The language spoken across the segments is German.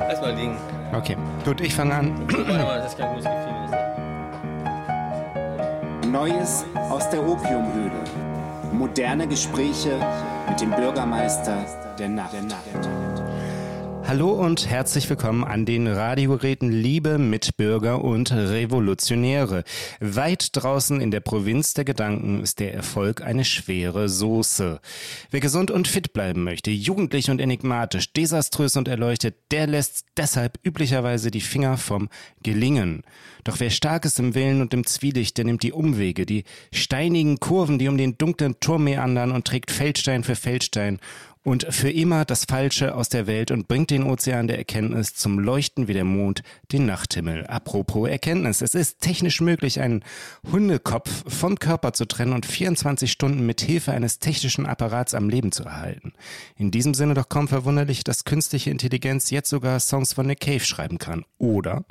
Erstmal liegen. Okay, gut, ich fange an. Das ist kein gutes Gefühl. Neues aus der Opiumhöhle. Moderne Gespräche mit dem Bürgermeister der Nacht. Hallo und herzlich willkommen an den Radiogeräten liebe Mitbürger und Revolutionäre. Weit draußen in der Provinz der Gedanken ist der Erfolg eine schwere Soße. Wer gesund und fit bleiben möchte, jugendlich und enigmatisch, desaströs und erleuchtet, der lässt deshalb üblicherweise die Finger vom Gelingen. Doch wer stark ist im Willen und im Zwielicht, der nimmt die Umwege, die steinigen Kurven, die um den dunklen Turm meandern und trägt Feldstein für Feldstein und für immer das Falsche aus der Welt und bringt den Ozean der Erkenntnis zum Leuchten wie der Mond den Nachthimmel. Apropos Erkenntnis. Es ist technisch möglich, einen Hundekopf vom Körper zu trennen und 24 Stunden mit Hilfe eines technischen Apparats am Leben zu erhalten. In diesem Sinne doch kaum verwunderlich, dass künstliche Intelligenz jetzt sogar Songs von Nick Cave schreiben kann. Oder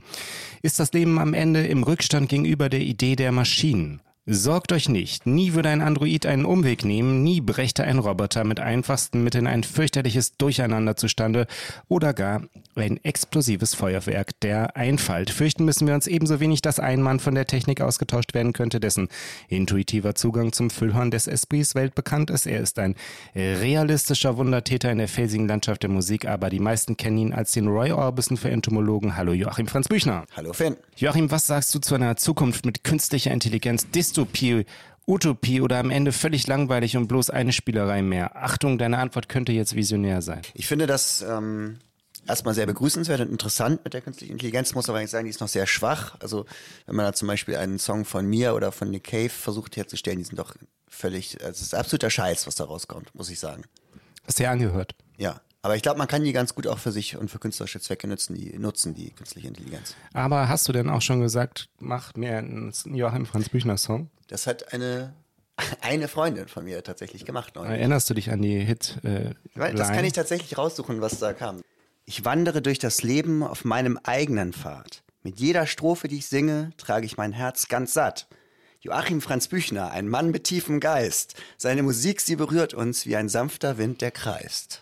ist das Leben am Ende im Rückstand gegenüber der Idee der Maschinen? Sorgt euch nicht, nie würde ein Android einen Umweg nehmen, nie brächte ein Roboter mit einfachsten Mitteln ein fürchterliches Durcheinander zustande oder gar ein explosives Feuerwerk der Einfalt. Fürchten müssen wir uns ebenso wenig, dass ein Mann von der Technik ausgetauscht werden könnte, dessen intuitiver Zugang zum Füllhorn des Esprits weltbekannt ist. Er ist ein realistischer Wundertäter in der felsigen Landschaft der Musik, aber die meisten kennen ihn als den Roy Orbison für Entomologen. Hallo Joachim Franz Büchner. Hallo Finn. Joachim, was sagst du zu einer Zukunft mit künstlicher Intelligenz? Dystopie, Utopie oder am Ende völlig langweilig und bloß eine Spielerei mehr? Achtung, deine Antwort könnte jetzt visionär sein. Ich finde das ähm, erstmal sehr begrüßenswert und interessant mit der künstlichen Intelligenz, muss aber eigentlich sagen, die ist noch sehr schwach. Also wenn man da zum Beispiel einen Song von mir oder von Nick Cave versucht herzustellen, die sind doch völlig, also es ist absoluter Scheiß, was da rauskommt, muss ich sagen. Hast du ja angehört. Ja. Aber ich glaube, man kann die ganz gut auch für sich und für künstlerische Zwecke nutzen, die nutzen die künstliche Intelligenz. Aber hast du denn auch schon gesagt, mach mir einen Joachim Franz Büchner Song? Das hat eine eine Freundin von mir tatsächlich gemacht. Neulich. Erinnerst du dich an die Hit? Äh, das kann ich tatsächlich raussuchen, was da kam. Ich wandere durch das Leben auf meinem eigenen Pfad. Mit jeder Strophe, die ich singe, trage ich mein Herz ganz satt. Joachim Franz Büchner, ein Mann mit tiefem Geist. Seine Musik, sie berührt uns wie ein sanfter Wind, der kreist.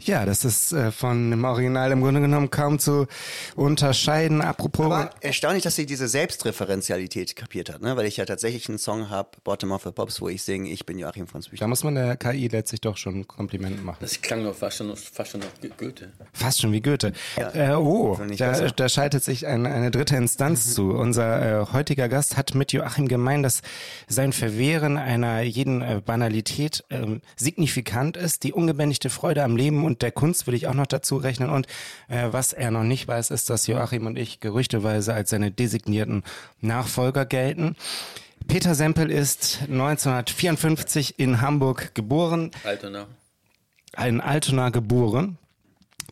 Ja, das ist äh, von dem Original im Grunde genommen kaum zu unterscheiden. Apropos. Aber erstaunlich, dass sie diese Selbstreferenzialität kapiert hat, ne? weil ich ja tatsächlich einen Song habe, Bottom of the Pops, wo ich singe, ich bin Joachim Franz Büchner. Da muss man der KI letztlich doch schon Kompliment machen. Das klang doch fast schon, fast schon nach Goethe. Fast schon wie Goethe. Ja. Äh, oh, da, da schaltet sich ein, eine dritte Instanz zu. Unser äh, heutiger Gast hat mit Joachim gemein, dass sein Verwehren einer jeden äh, Banalität ähm, signifikant ist. Die ungebändigte Freude am Leben und der Kunst würde ich auch noch dazu rechnen. Und äh, was er noch nicht weiß, ist, dass Joachim und ich gerüchteweise als seine designierten Nachfolger gelten. Peter Sempel ist 1954 in Hamburg geboren, Altona. in Altona geboren.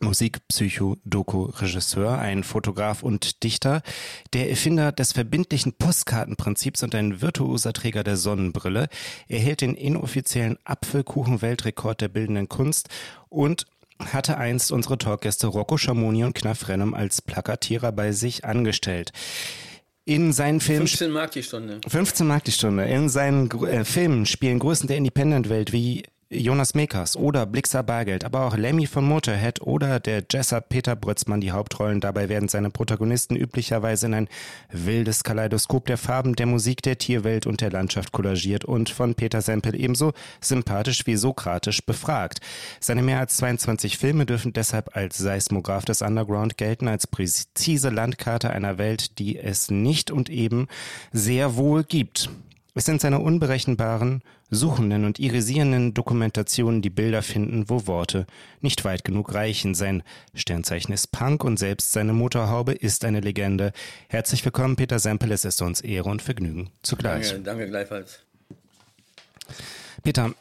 Musik, Psycho, Doku, Regisseur, ein Fotograf und Dichter, der Erfinder des verbindlichen Postkartenprinzips und ein virtuoser Träger der Sonnenbrille. Er hält den inoffiziellen Apfelkuchen-Weltrekord der bildenden Kunst und hatte einst unsere Talkgäste Rocco Schamoni und Knaff Rennem als Plakatierer bei sich angestellt. In seinen Filmen 15 Mark die Stunde. 15 Mark die Stunde. In seinen äh, Filmen spielen Größen der Independent-Welt wie Jonas Mekas oder Blixer Bargeld, aber auch Lemmy von Motorhead oder der Jesser Peter Brötzmann die Hauptrollen. Dabei werden seine Protagonisten üblicherweise in ein wildes Kaleidoskop der Farben, der Musik, der Tierwelt und der Landschaft kollagiert und von Peter Sempel ebenso sympathisch wie sokratisch befragt. Seine mehr als 22 Filme dürfen deshalb als Seismograph des Underground gelten, als präzise Landkarte einer Welt, die es nicht und eben sehr wohl gibt. Es sind seine unberechenbaren, suchenden und irisierenden Dokumentationen, die Bilder finden, wo Worte nicht weit genug reichen. Sein Sternzeichen ist Punk und selbst seine Motorhaube ist eine Legende. Herzlich willkommen, Peter Sempel. Es ist uns Ehre und Vergnügen zugleich. Danke, danke gleichfalls. Peter,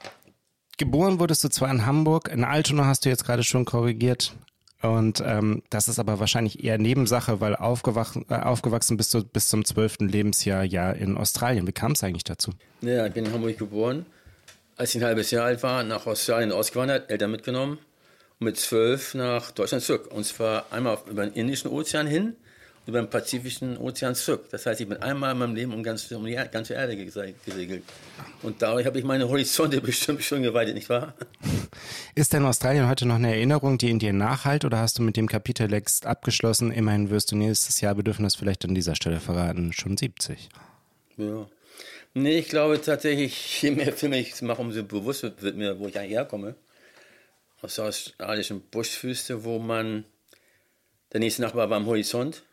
geboren wurdest du zwar in Hamburg, in Altona hast du jetzt gerade schon korrigiert. Und ähm, das ist aber wahrscheinlich eher Nebensache, weil aufgewachsen, äh, aufgewachsen bist du bis zum zwölften Lebensjahr ja in Australien. Wie kam es eigentlich dazu? Ja, ich bin in Hamburg geboren. Als ich ein halbes Jahr alt war, nach Australien ausgewandert, Eltern mitgenommen und mit zwölf nach Deutschland zurück. Und zwar einmal über den Indischen Ozean hin über den Pazifischen Ozean zurück. Das heißt, ich bin einmal in meinem Leben um, ganz, um die ganze Erde gese- gesegelt. Und dadurch habe ich meine Horizonte bestimmt schon geweitet, nicht wahr? Ist denn Australien heute noch eine Erinnerung, die in dir nachhalt oder hast du mit dem Kapitel längst abgeschlossen? Immerhin wirst du nächstes Jahr, wir dürfen das vielleicht an dieser Stelle verraten, schon 70. Ja. Nee, ich glaube tatsächlich, je mehr Filme ich mache, umso bewusster wird mir, wo ich eigentlich herkomme. Aus der australischen Buschwüste, wo man, der nächste Nachbar war am Horizont.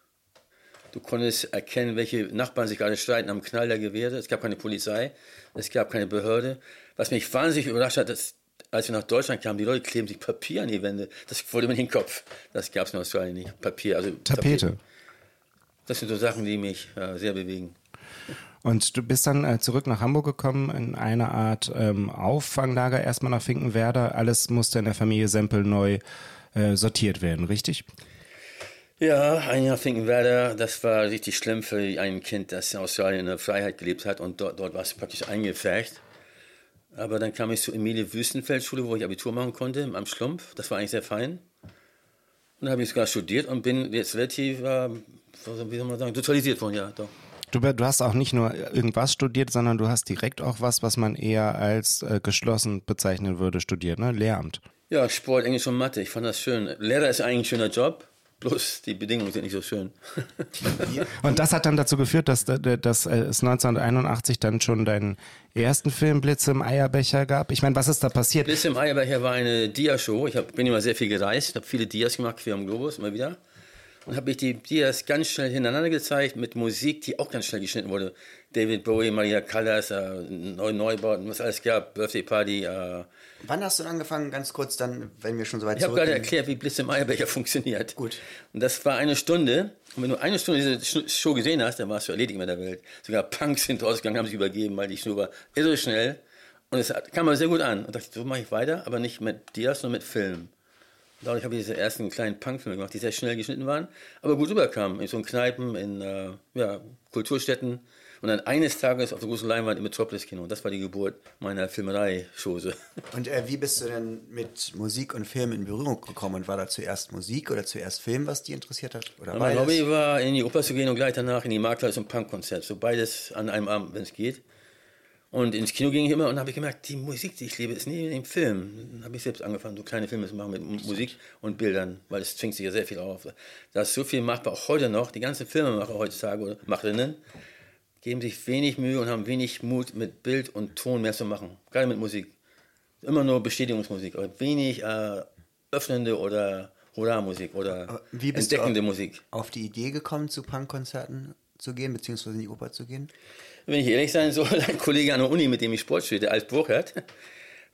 Du konntest erkennen, welche Nachbarn sich gerade streiten am Knall der Gewehre. Es gab keine Polizei, es gab keine Behörde. Was mich wahnsinnig überrascht hat, ist, als wir nach Deutschland kamen, die Leute kleben sich Papier an die Wände. Das wurde mir in den Kopf. Das gab es in Australien nicht. Papier, also Tapete. Tapete. Das sind so Sachen, die mich äh, sehr bewegen. Und du bist dann äh, zurück nach Hamburg gekommen in eine Art ähm, Auffanglager, erstmal nach Finkenwerder. Alles musste in der Familie Sempel neu äh, sortiert werden, richtig? Ja, ein Jahr Finkenwerder, das war richtig schlimm für ein Kind, das in Australien in der Freiheit gelebt hat und dort, dort war es praktisch eingefärbt. Aber dann kam ich zur Emilie Wüstenfeld Schule, wo ich Abitur machen konnte, am Schlumpf. Das war eigentlich sehr fein. Und da habe ich sogar studiert und bin jetzt relativ, äh, wie soll man sagen, sozialisiert worden, ja, doch. Du, du, hast auch nicht nur irgendwas studiert, sondern du hast direkt auch was, was man eher als äh, geschlossen bezeichnen würde, studiert, ne? Lehramt. Ja, Sport, Englisch und Mathe. Ich fand das schön. Lehrer ist eigentlich ein schöner Job. Bloß die Bedingungen sind nicht so schön. und das hat dann dazu geführt, dass, dass es 1981 dann schon deinen ersten Film Blitz im Eierbecher gab. Ich meine, was ist da passiert? Blitz im Eierbecher war eine Dia-Show. Ich hab, bin immer sehr viel gereist, habe viele Dias gemacht, quer am Globus, immer wieder und habe ich die Dias ganz schnell hintereinander gezeigt mit Musik, die auch ganz schnell geschnitten wurde. David Bowie, Maria Callas, äh, Neu Neubauten, was alles gab, Birthday Party. Äh. Wann hast du angefangen, ganz kurz dann, wenn wir schon so weit Ich habe gerade erklärt, wie Blitz im Eierbecher funktioniert. Gut. Und das war eine Stunde. Und wenn du eine Stunde diese Show gesehen hast, dann warst du erledigt mit der Welt. Sogar Punks sind rausgegangen, haben sich übergeben, weil die Show war irre schnell. Und es kam mir sehr gut an. Und dachte, so mache ich weiter, aber nicht mit Dias, sondern mit Film. Dadurch habe ich diese ersten kleinen Punkfilme gemacht, die sehr schnell geschnitten waren, aber gut rüberkamen. In so Kneipen, in äh, ja, Kulturstätten. Und dann eines Tages auf der großen Leinwand im Metropolis-Kino. Das war die Geburt meiner Filmerei-Chose. Und äh, wie bist du denn mit Musik und Film in Berührung gekommen? Und war da zuerst Musik oder zuerst Film, was dich interessiert hat? Oder mein Hobby war, in die Oper zu gehen und gleich danach in die Markthalle zum Punkkonzert. So beides an einem Abend, wenn es geht. Und ins Kino ging ich immer und habe ich gemerkt, die Musik, die ich liebe, ist nie im Film. Dann habe ich selbst angefangen, so kleine Filme zu machen mit Musik und Bildern, weil es zwingt sich ja sehr viel auf. Da ist so viel machbar, auch heute noch. Die ganzen Filmemacher heutzutage oder Macherinnen geben sich wenig Mühe und haben wenig Mut, mit Bild und Ton mehr zu machen. Gerade mit Musik. Immer nur Bestätigungsmusik, aber wenig äh, öffnende oder Hurra-Musik oder entdeckende auf, Musik. Auf die Idee gekommen, zu Punkkonzerten zu gehen, beziehungsweise in die Oper zu gehen? Wenn ich ehrlich sein soll, ein Kollege an der Uni, mit dem ich Sport studierte, Alf Burkhardt,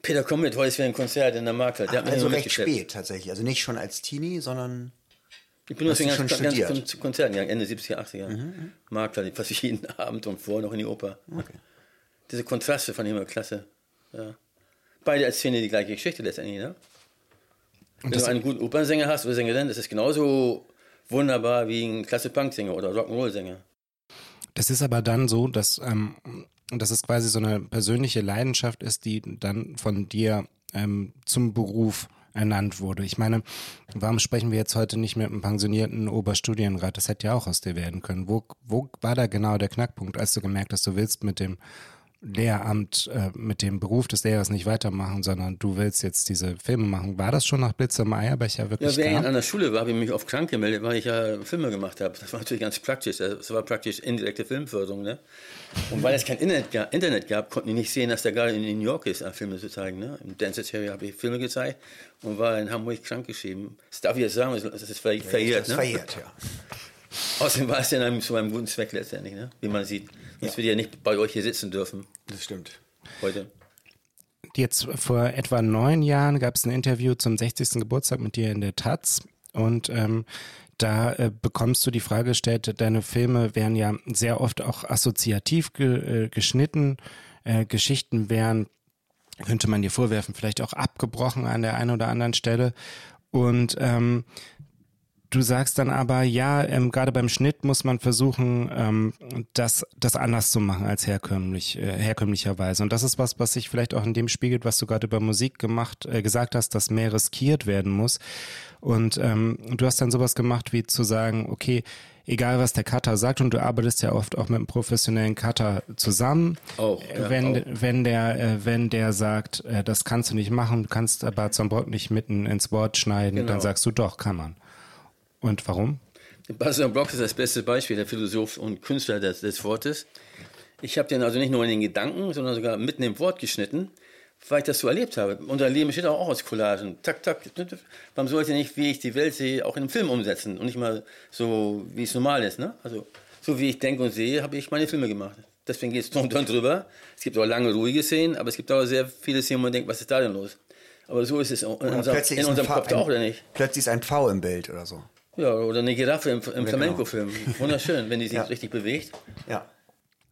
Peter, komm mit, heute ist wieder ein Konzert in der Markthalle. Der Ach, also recht spät tatsächlich, also nicht schon als Teenie, sondern... Ich bin deswegen ganz, ganz, ganz zu Konzerten gegangen, Ende 70er, 80er. Mhm, mhm, Markthalle, fast jeden Abend und vorher noch in die Oper. Okay. Diese Kontraste fand ich immer klasse. Ja. Beide erzählen die gleiche Geschichte letztendlich. Ne? Wenn du einen guten Opernsänger hast oder Sängerin, das ist genauso wunderbar wie ein klasse Punksänger oder Rock'n'Roll-Sänger. Das ist aber dann so, dass, ähm, dass es quasi so eine persönliche Leidenschaft ist, die dann von dir ähm, zum Beruf ernannt wurde. Ich meine, warum sprechen wir jetzt heute nicht mit einem pensionierten Oberstudienrat? Das hätte ja auch aus dir werden können. Wo, wo war da genau der Knackpunkt, als du gemerkt hast, du willst mit dem Lehramt äh, mit dem Beruf des Lehrers nicht weitermachen, sondern du willst jetzt diese Filme machen. War das schon nach Blitz im Eierbecher wirklich Ja, während ich an der Schule war, habe ich mich oft krank gemeldet, weil ich ja Filme gemacht habe. Das war natürlich ganz praktisch. Das war praktisch indirekte Filmförderung. Ne? Und weil es kein Internet gab, Internet gab, konnten die nicht sehen, dass der gerade in New York ist, Filme zu zeigen. Ne? Im Dance Area habe ich Filme gezeigt und war in Hamburg krankgeschrieben. Das darf ich jetzt sagen, das ist verjährt. Ja, das ist ne? verjährt, ja. Außerdem war es ja einem, zu einem guten Zweck letztendlich, ne? wie man sieht. Sonst ja. würde ja nicht bei euch hier sitzen dürfen. Das stimmt. Heute. Jetzt vor etwa neun Jahren gab es ein Interview zum 60. Geburtstag mit dir in der Taz und ähm, da äh, bekommst du die Frage gestellt, deine Filme werden ja sehr oft auch assoziativ ge, äh, geschnitten, äh, Geschichten wären, könnte man dir vorwerfen, vielleicht auch abgebrochen an der einen oder anderen Stelle und ähm, Du sagst dann aber, ja, ähm, gerade beim Schnitt muss man versuchen, ähm, das, das anders zu machen als herkömmlich, äh, herkömmlicherweise. Und das ist was, was sich vielleicht auch in dem spiegelt, was du gerade über Musik gemacht, äh, gesagt hast, dass mehr riskiert werden muss. Und ähm, du hast dann sowas gemacht, wie zu sagen, okay, egal was der Cutter sagt, und du arbeitest ja oft auch mit einem professionellen Cutter zusammen. Auch, ja, wenn, auch. wenn der, äh, wenn der sagt, äh, das kannst du nicht machen, du kannst aber zum Brot nicht mitten ins Wort schneiden, Genau. dann sagst du doch, kann man. Und warum? Bastian Brock ist das beste Beispiel, der Philosoph und Künstler des, des Wortes. Ich habe den also nicht nur in den Gedanken, sondern sogar mitten im Wort geschnitten, weil ich das so erlebt habe. Unser Leben besteht auch aus Collagen. Tak, tak. Man sollte nicht, wie ich die Welt sehe, auch in einem Film umsetzen und nicht mal so, wie es normal ist. Ne? Also, so wie ich denke und sehe, habe ich meine Filme gemacht. Deswegen geht es drunter und drüber. Es gibt auch lange ruhige Szenen, aber es gibt auch sehr viele Szenen, wo man denkt, was ist da denn los? Aber so ist es in, plötzlich in unserem Kopf auch, oder nicht? Plötzlich ist ein Pfau im Bild oder so. Ja, oder eine Giraffe im, im genau. Flamenco-Film. Wunderschön, wenn die sich Ja. richtig bewegt. Ja.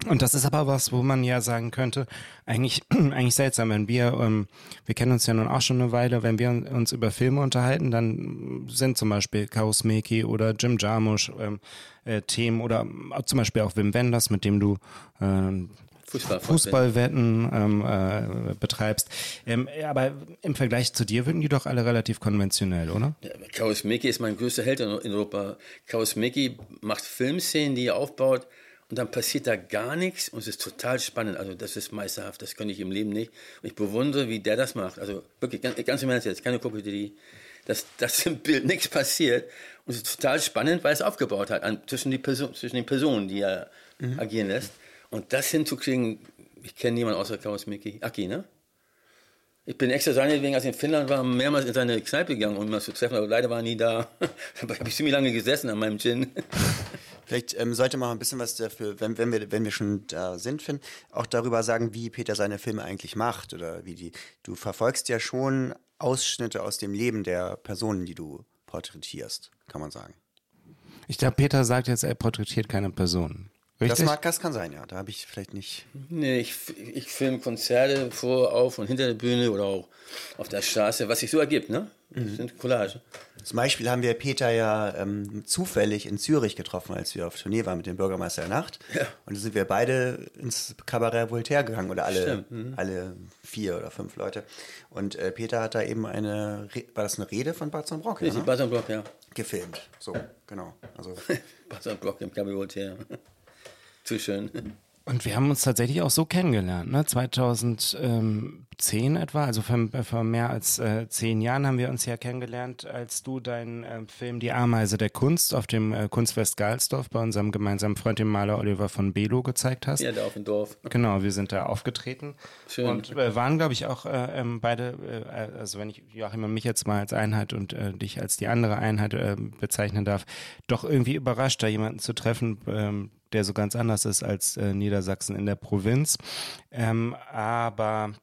Und das ist aber was, wo man ja sagen könnte, eigentlich, eigentlich seltsam, wenn wir, ähm, wir kennen uns ja nun auch schon eine Weile, wenn wir uns über Filme unterhalten, dann sind zum Beispiel Kausmeki oder Jim Jarmusch ähm, äh, Themen oder zum Beispiel auch Wim Wenders, mit dem du ähm, Fußball. Fußballwetten ähm, äh, betreibst. Ähm, aber im Vergleich zu dir wirken die doch alle relativ konventionell, oder? Ja, Kaurismäki ist mein größter Held in Europa. Kaurismäki macht Filmszenen, die er aufbaut und dann passiert da gar nichts und es ist total spannend. Also das ist meisterhaft, das könnte ich im Leben nicht. Und ich bewundere, wie der das macht. Also wirklich, ganz, ganz im Ernst jetzt, keine Koketterie. Dass, dass im Bild nichts passiert und es ist total spannend, weil es aufgebaut hat an, zwischen, die Person, zwischen den Personen, die er agieren lässt. Und das hinzukriegen, ich kenne niemanden außer Kaurismäki. Aki, ne? Ich bin extra seinetwegen, als ich in Finnland war, mehrmals in seine Kneipe gegangen, um ihn mal zu treffen, aber leider war er nie da. Da habe ich ziemlich lange gesessen an meinem Gin. Vielleicht ähm, sollte man auch ein bisschen was dafür, wenn, wenn, wir, wenn wir schon da sind, Finn, auch darüber sagen, wie Peter seine Filme eigentlich macht oder wie die. Du verfolgst ja schon Ausschnitte aus dem Leben der Personen, die du porträtierst, kann man sagen. Ich glaube, Peter sagt jetzt, er porträtiert keine Person. Richtig? Das, mag, das kann sein, ja. Da habe ich vielleicht nicht. Nee, ich, ich filme Konzerte vor, auf und hinter der Bühne oder auch auf der Straße, was sich so ergibt, ne? Das sind Collagen. Zum Beispiel haben wir Peter ja ähm, zufällig in Zürich getroffen, als wir auf Tournee waren mit dem Bürgermeister der Nacht. Ja. Und da sind wir beide ins Cabaret Voltaire gegangen oder alle, Stimmt, mhm. alle vier oder fünf Leute. Und äh, Peter hat da eben eine, Re- war das eine Rede von Barzon Brock? Ja, ne? Basan Block, ja. Gefilmt. So, genau. Also, Basan Block im Cabaret, ja. Zu schön. Und wir haben uns tatsächlich auch so kennengelernt, ne? 2010 etwa, also vor, mehr als äh, zehn Jahren haben wir uns ja kennengelernt, als du deinen äh, Film Die Ameise der Kunst auf dem äh, Kunstfest Galsdorf bei unserem gemeinsamen Freund, dem Maler Oliver von Belo, gezeigt hast. Ja, da auf dem Dorf. Genau, wir sind da aufgetreten Schön. und äh, waren, glaube ich, auch äh, ähm, beide, äh, also wenn ich Joachim und mich jetzt mal als Einheit und dich als die andere Einheit bezeichnen darf, doch irgendwie überrascht, da jemanden zu treffen, ähm, der so ganz anders ist als äh, Niedersachsen in der Provinz. Ähm, aber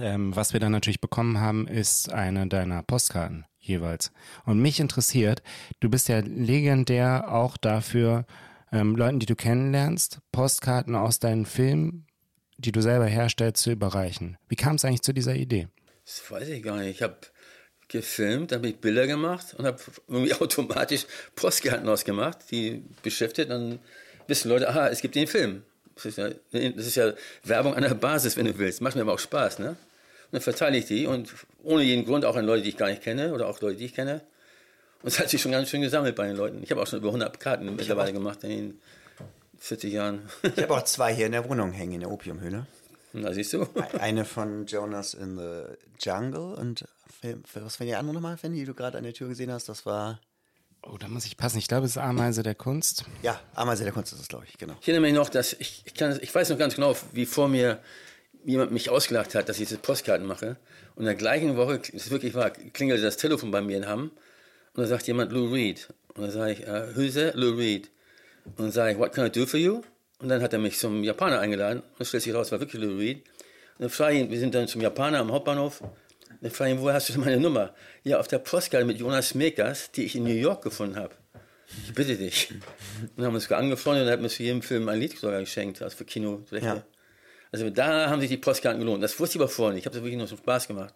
ähm, was wir dann natürlich bekommen haben, ist eine deiner Postkarten jeweils. Und mich interessiert, du bist ja legendär auch dafür, ähm, Leuten, die du kennenlernst, Postkarten aus deinen Filmen, die du selber herstellst, zu überreichen. Wie kam es eigentlich zu dieser Idee? Das weiß ich gar nicht. Ich habe gefilmt, habe ich Bilder gemacht und habe irgendwie automatisch Postkarten ausgemacht, die beschäftigt. Dann wissen Leute, aha, es gibt den Film. Das ist, ja, das ist ja Werbung an der Basis, wenn du willst. Macht mir aber auch Spaß, ne? Und dann verteile ich die und ohne jeden Grund auch an Leute, die ich gar nicht kenne oder auch Leute, die ich kenne. Und es hat sich schon ganz schön gesammelt bei den Leuten. Ich habe auch schon über 100 Karten mittlerweile gemacht in den 40 Jahren. ich habe auch zwei hier in der Wohnung hängen, in der Opiumhöhle. Na, siehst du? Eine von Jonas in the Jungle und was war die andere nochmal, Fanny, die du gerade an der Tür gesehen hast? Das war, Oh, da muss ich passen. Ich glaube, es ist Ameise der Kunst. ja, Ameise der Kunst ist es, glaube ich, genau. Ich erinnere mich noch, dass ich, ich, kann, ich weiß noch ganz genau, wie vor mir jemand mich ausgelacht hat, dass ich diese Postkarten mache. Und in der gleichen Woche, das ist wirklich wahr, klingelte das Telefon bei mir in Hamm und da sagt jemand Lou Reed. Und dann sage ich, who's that? Lou Reed. Und dann sage ich, what can I do for you? Und dann hat er mich zum Japaner eingeladen. Und dann stellt sich raus, es war wirklich Lou Reed. Und dann frage ich ihn, wir sind dann zum Japaner am Hauptbahnhof. Und dann frage ich ihn, woher hast du denn meine Nummer? Ja, auf der Postkarte mit Jonas Mekas, die ich in New York gefunden habe. Ich bitte dich. Und dann haben wir uns angefreundet und er hat mir zu jedem Film ein Lied sogar geschenkt, also für Kino. Ja. Also da haben sich die Postkarten gelohnt. Das wusste ich aber vorher nicht. Ich habe das wirklich nur zum Spaß gemacht.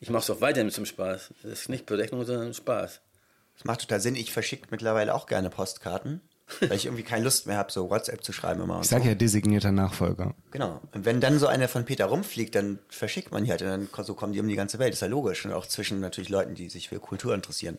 Ich mache es auch weiterhin zum Spaß. Das ist nicht Berechnung, sondern Spaß. Das macht total Sinn. Ich verschicke mittlerweile auch gerne Postkarten, weil ich irgendwie keine Lust mehr habe, so WhatsApp zu schreiben immer. Ich sage so. ja designierter Nachfolger. Genau. Und wenn dann so einer von Peter rumfliegt, dann verschickt man die halt und dann so kommen die um die ganze Welt. ist ja logisch. Und auch zwischen natürlich Leuten, die sich für Kultur interessieren.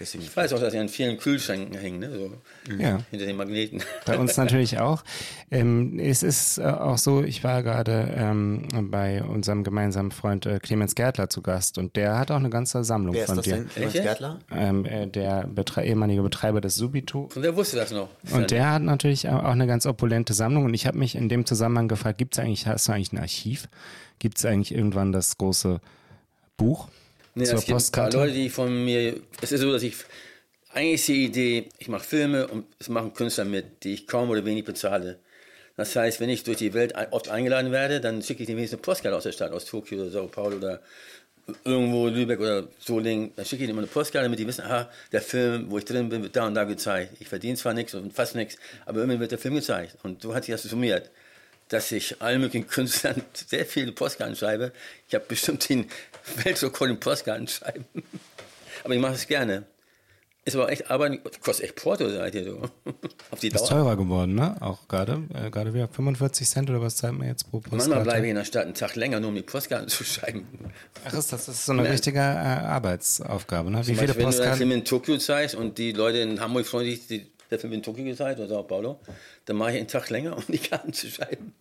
Deswegen. Ich weiß auch, dass sie an vielen Kühlschränken hängen, ne? so Ja. hinter den Magneten. Bei uns natürlich auch. Ähm, es ist äh, auch so, ich war gerade ähm, bei unserem gemeinsamen Freund äh, Clemens Gärtler zu Gast und der hat auch eine ganze Sammlung Wer ist von das dir. denn? Clemens Echt? Gärtler? Ähm, äh, der Betre ehemalige Betreiber des Subito. Und der wusste das noch. Und der hat natürlich auch auch eine ganz opulente Sammlung. Und ich habe mich in dem Zusammenhang gefragt, gibt es eigentlich, hast du eigentlich ein Archiv? Gibt es eigentlich irgendwann das große Buch Nee, zur es gibt ein paar? Leute, die von mir. Es ist so, dass ich. Eigentlich ist die Idee, ich mache Filme und es machen Künstler mit, die ich kaum oder wenig bezahle. Das heißt, wenn ich durch die Welt oft eingeladen werde, dann schicke ich dem wenigstens eine Postkarte aus der Stadt, aus Tokio oder Sao Paulo oder irgendwo Lübeck oder Solingen. Dann schicke ich immer eine Postkarte, damit die wissen, aha, der Film, wo ich drin bin, wird da und da gezeigt. Ich verdiene zwar nichts und fast nichts, aber immerhin wird der Film gezeigt. Und so hat sich das summiert dass ich allen möglichen Künstlern sehr viele Postkarten schreibe. Ich habe bestimmt den Weltrekord im Postkarten schreiben. Aber ich mache es gerne. Ist aber echt Arbeit, kostet echt Porto, seid ihr so. Auf die Ist Dauer. teurer geworden, ne? Auch gerade. Äh, gerade wieder 45 Cent oder was zahlt man jetzt pro Postkarte? Manchmal bleibe ich in der Stadt einen Tag länger, nur um die Postkarten zu schreiben. Ach, ist das, das ist so eine richtige äh, Arbeitsaufgabe, ne? Wie Zum viele Beispiel, wenn du Postkarten? in Tokio zeigst und die Leute in Hamburg freuen sich, die, der Film in Tokio gezeigt oder Sao Paulo, dann mache ich einen Tag länger, um die Karten zu schreiben.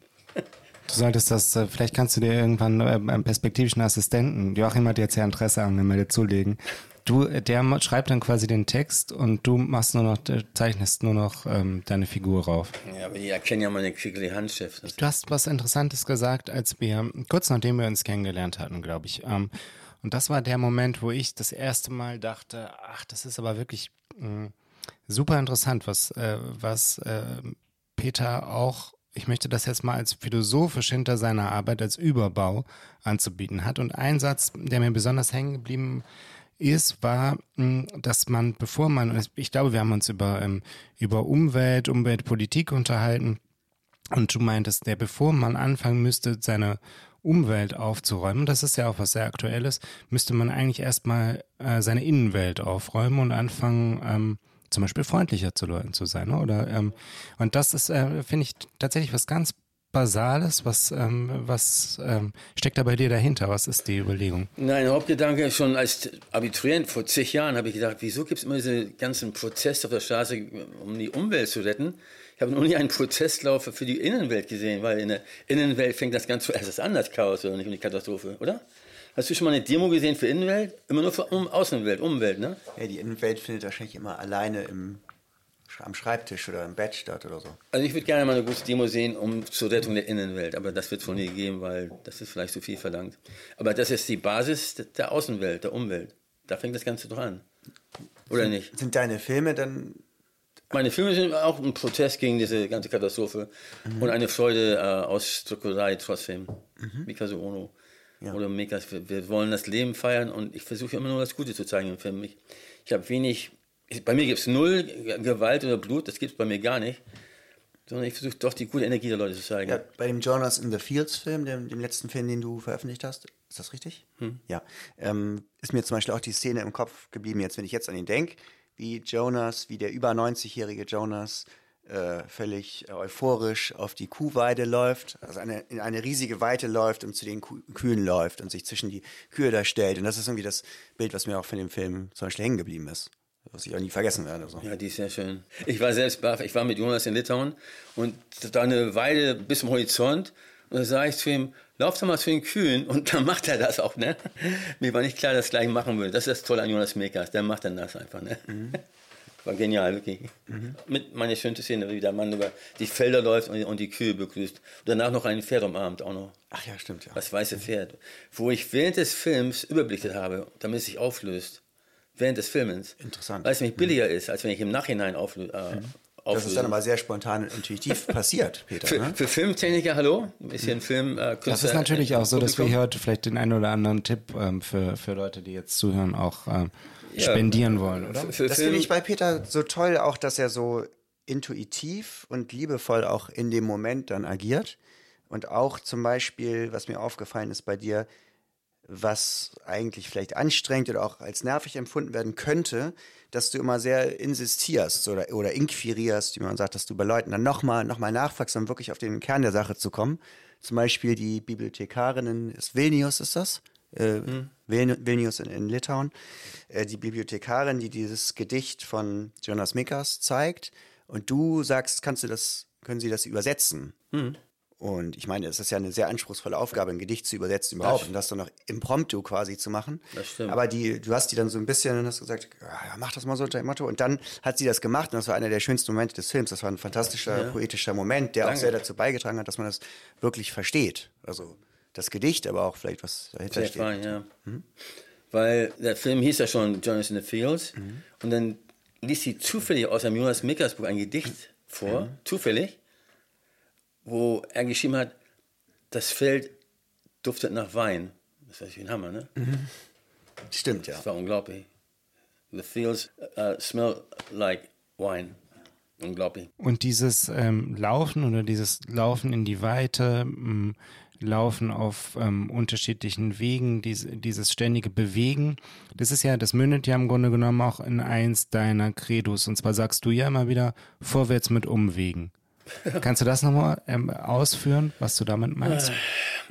Du solltest das, äh, vielleicht kannst du dir irgendwann äh, einen perspektivischen Assistenten, Joachim hat jetzt ja Interesse angemeldet, zulegen. Du, äh, der schreibt dann quasi den Text und du machst nur noch, zeichnest nur noch ähm, deine Figur rauf. Ja, aber die erkennen ja meine quicklige Handschrift. Du hast was Interessantes gesagt, als wir, kurz nachdem wir uns kennengelernt hatten, glaube ich. Ähm, und das war der Moment, wo ich das erste Mal dachte, ach, das ist aber wirklich mh, super interessant, was, äh, was äh, Peter auch, ich möchte das jetzt mal als philosophisch hinter seiner Arbeit als Überbau anzubieten hat. Und ein Satz, der mir besonders hängen geblieben ist, war, mh, dass man, bevor man, ich glaube, wir haben uns über, ähm, über Umwelt, Umweltpolitik unterhalten, und du meintest, der, bevor man anfangen müsste, seine Umwelt aufzuräumen, das ist ja auch was sehr Aktuelles, müsste man eigentlich erstmal äh, seine Innenwelt aufräumen und anfangen, ähm, zum Beispiel freundlicher zu Leuten zu sein. Ne? Oder, ähm, und das ist, äh, finde ich, tatsächlich was ganz Basales. Was, ähm, was ähm, steckt da bei dir dahinter? Was ist die Überlegung? Nein, Hauptgedanke schon als Abiturient vor zig Jahren habe ich gedacht, wieso gibt es immer diese ganzen Proteste auf der Straße, um die Umwelt zu retten? Ich habe noch nie einen Protestlauf für die Innenwelt gesehen, weil in der Innenwelt fängt das ganz zuerst an, das Chaos oder nicht, und die Katastrophe, oder? Hast du schon mal eine Demo gesehen für Innenwelt? Immer nur für um Außenwelt, Umwelt, ne? Ja, die Innenwelt findet wahrscheinlich immer alleine im, am Schreibtisch oder im Bett statt oder so. Also ich würde gerne mal eine große Demo sehen, um zur Rettung der Innenwelt, aber das wird es wohl nie geben, weil das ist vielleicht zu viel verlangt. Aber das ist die Basis der Außenwelt, der Umwelt. Da fängt das Ganze doch an. Oder nicht? Sind deine Filme dann Meine Filme sind auch ein Protest gegen diese ganze Katastrophe und eine Freude äh, aus Druckerei trotzdem. Mikasa Ono oder Mekas. Wir, wir wollen das Leben feiern und ich versuche immer nur das Gute zu zeigen im Film. Ich, ich habe wenig, ich, bei mir gibt es null Gewalt oder Blut, das gibt es bei mir gar nicht. Sondern ich versuche doch die gute Energie der Leute zu zeigen. ja, bei dem Jonas in the Fields Film, dem, dem letzten Film, den du veröffentlicht hast? Ist das richtig? Ja. Ähm, ist mir zum Beispiel auch die Szene im Kopf geblieben, jetzt, wenn ich jetzt an ihn denke, wie Jonas, wie der über 90-jährige Jonas äh, völlig euphorisch auf die Kuhweide läuft, also eine, in eine riesige Weite läuft und zu den Kuh Kühen läuft und sich zwischen die Kühe da stellt. Und das ist irgendwie das Bild, was mir auch von dem Film zum Beispiel hängen geblieben ist. Was ich auch nie vergessen werde. So. Ja, die ist sehr schön. Ich war selbst baff. Ich war mit Jonas in Litauen und da eine Weide bis zum Horizont. Und da sage ich zu ihm, lauf doch mal zu den Kühen. Und dann macht er das auch, ne? Mir war nicht klar, dass er das gleich machen würde. Das ist das Tolle an Jonas Mekas. Der macht dann das einfach, ne? War genial, wirklich. Mit meiner schönste Szene, wie der Mann über die Felder läuft und, und die Kühe begrüßt. Und danach noch ein Pferd umarmt auch noch. Ach ja, stimmt, ja. Das weiße Pferd. Wo ich während des Films überblickt habe, damit es sich auflöst. Während des Filmens. Interessant. Weil es nämlich billiger ist, als wenn ich im Nachhinein auflöse. Äh, Das auflöse. ist dann aber sehr spontan und intuitiv passiert, Peter. für, Ne? für Filmtechniker, hallo? Ein bisschen Film. Äh, Das ist natürlich auch so, dass wir hier heute vielleicht den einen oder anderen Tipp ähm, für, für Leute, die jetzt zuhören, auch ähm, spendieren wollen, oder? Für, für Das finde ich bei Peter so toll, auch dass er so intuitiv und liebevoll auch in dem Moment dann agiert. Und auch zum Beispiel, was mir aufgefallen ist bei dir, was eigentlich vielleicht anstrengend oder auch als nervig empfunden werden könnte, dass du immer sehr insistierst oder, oder inquirierst, wie man sagt, dass du bei Leuten dann nochmal noch mal nachfragst, um wirklich auf den Kern der Sache zu kommen. Zum Beispiel die Bibliothekarin ist Vilnius, ist das? Äh, hm. Vilnius in, in Litauen. Äh, die Bibliothekarin, die dieses Gedicht von Jonas Mikas zeigt. Und du sagst, kannst du das, können sie das übersetzen? Hm. Und ich meine, es ist ja eine sehr anspruchsvolle Aufgabe, ein Gedicht zu übersetzen überhaupt das und das dann noch impromptu quasi zu machen. Das stimmt. Aber die, du hast die dann so ein bisschen und hast gesagt, ja, mach das mal so unter dem Motto. Und dann hat sie das gemacht und das war einer der schönsten Momente des Films. Das war ein fantastischer, ja. poetischer Moment, der Danke. auch sehr dazu beigetragen hat, dass man das wirklich versteht. Also das Gedicht, aber auch vielleicht was dahinter sehr steht. Fein, ja. Mhm. Weil der Film hieß ja schon Jonas in the Fields mhm. und dann ließ sie zufällig aus dem Jonas Mickers Buch ein Gedicht vor, mhm. zufällig wo er geschrieben hat, das Feld duftet nach Wein. Das ist ein Hammer, ne? Mhm. Stimmt, ja. Das war unglaublich. The fields uh, smell like wine. Unglaublich. Und dieses ähm, Laufen oder dieses Laufen in die Weite, ähm, Laufen auf ähm, unterschiedlichen Wegen, dies, dieses ständige Bewegen, das ist ja, das mündet ja im Grunde genommen auch in eins deiner Credos. Und zwar sagst du ja immer wieder, vorwärts mit Umwegen. Kannst du das nochmal ähm, ausführen, was du damit meinst? Äh,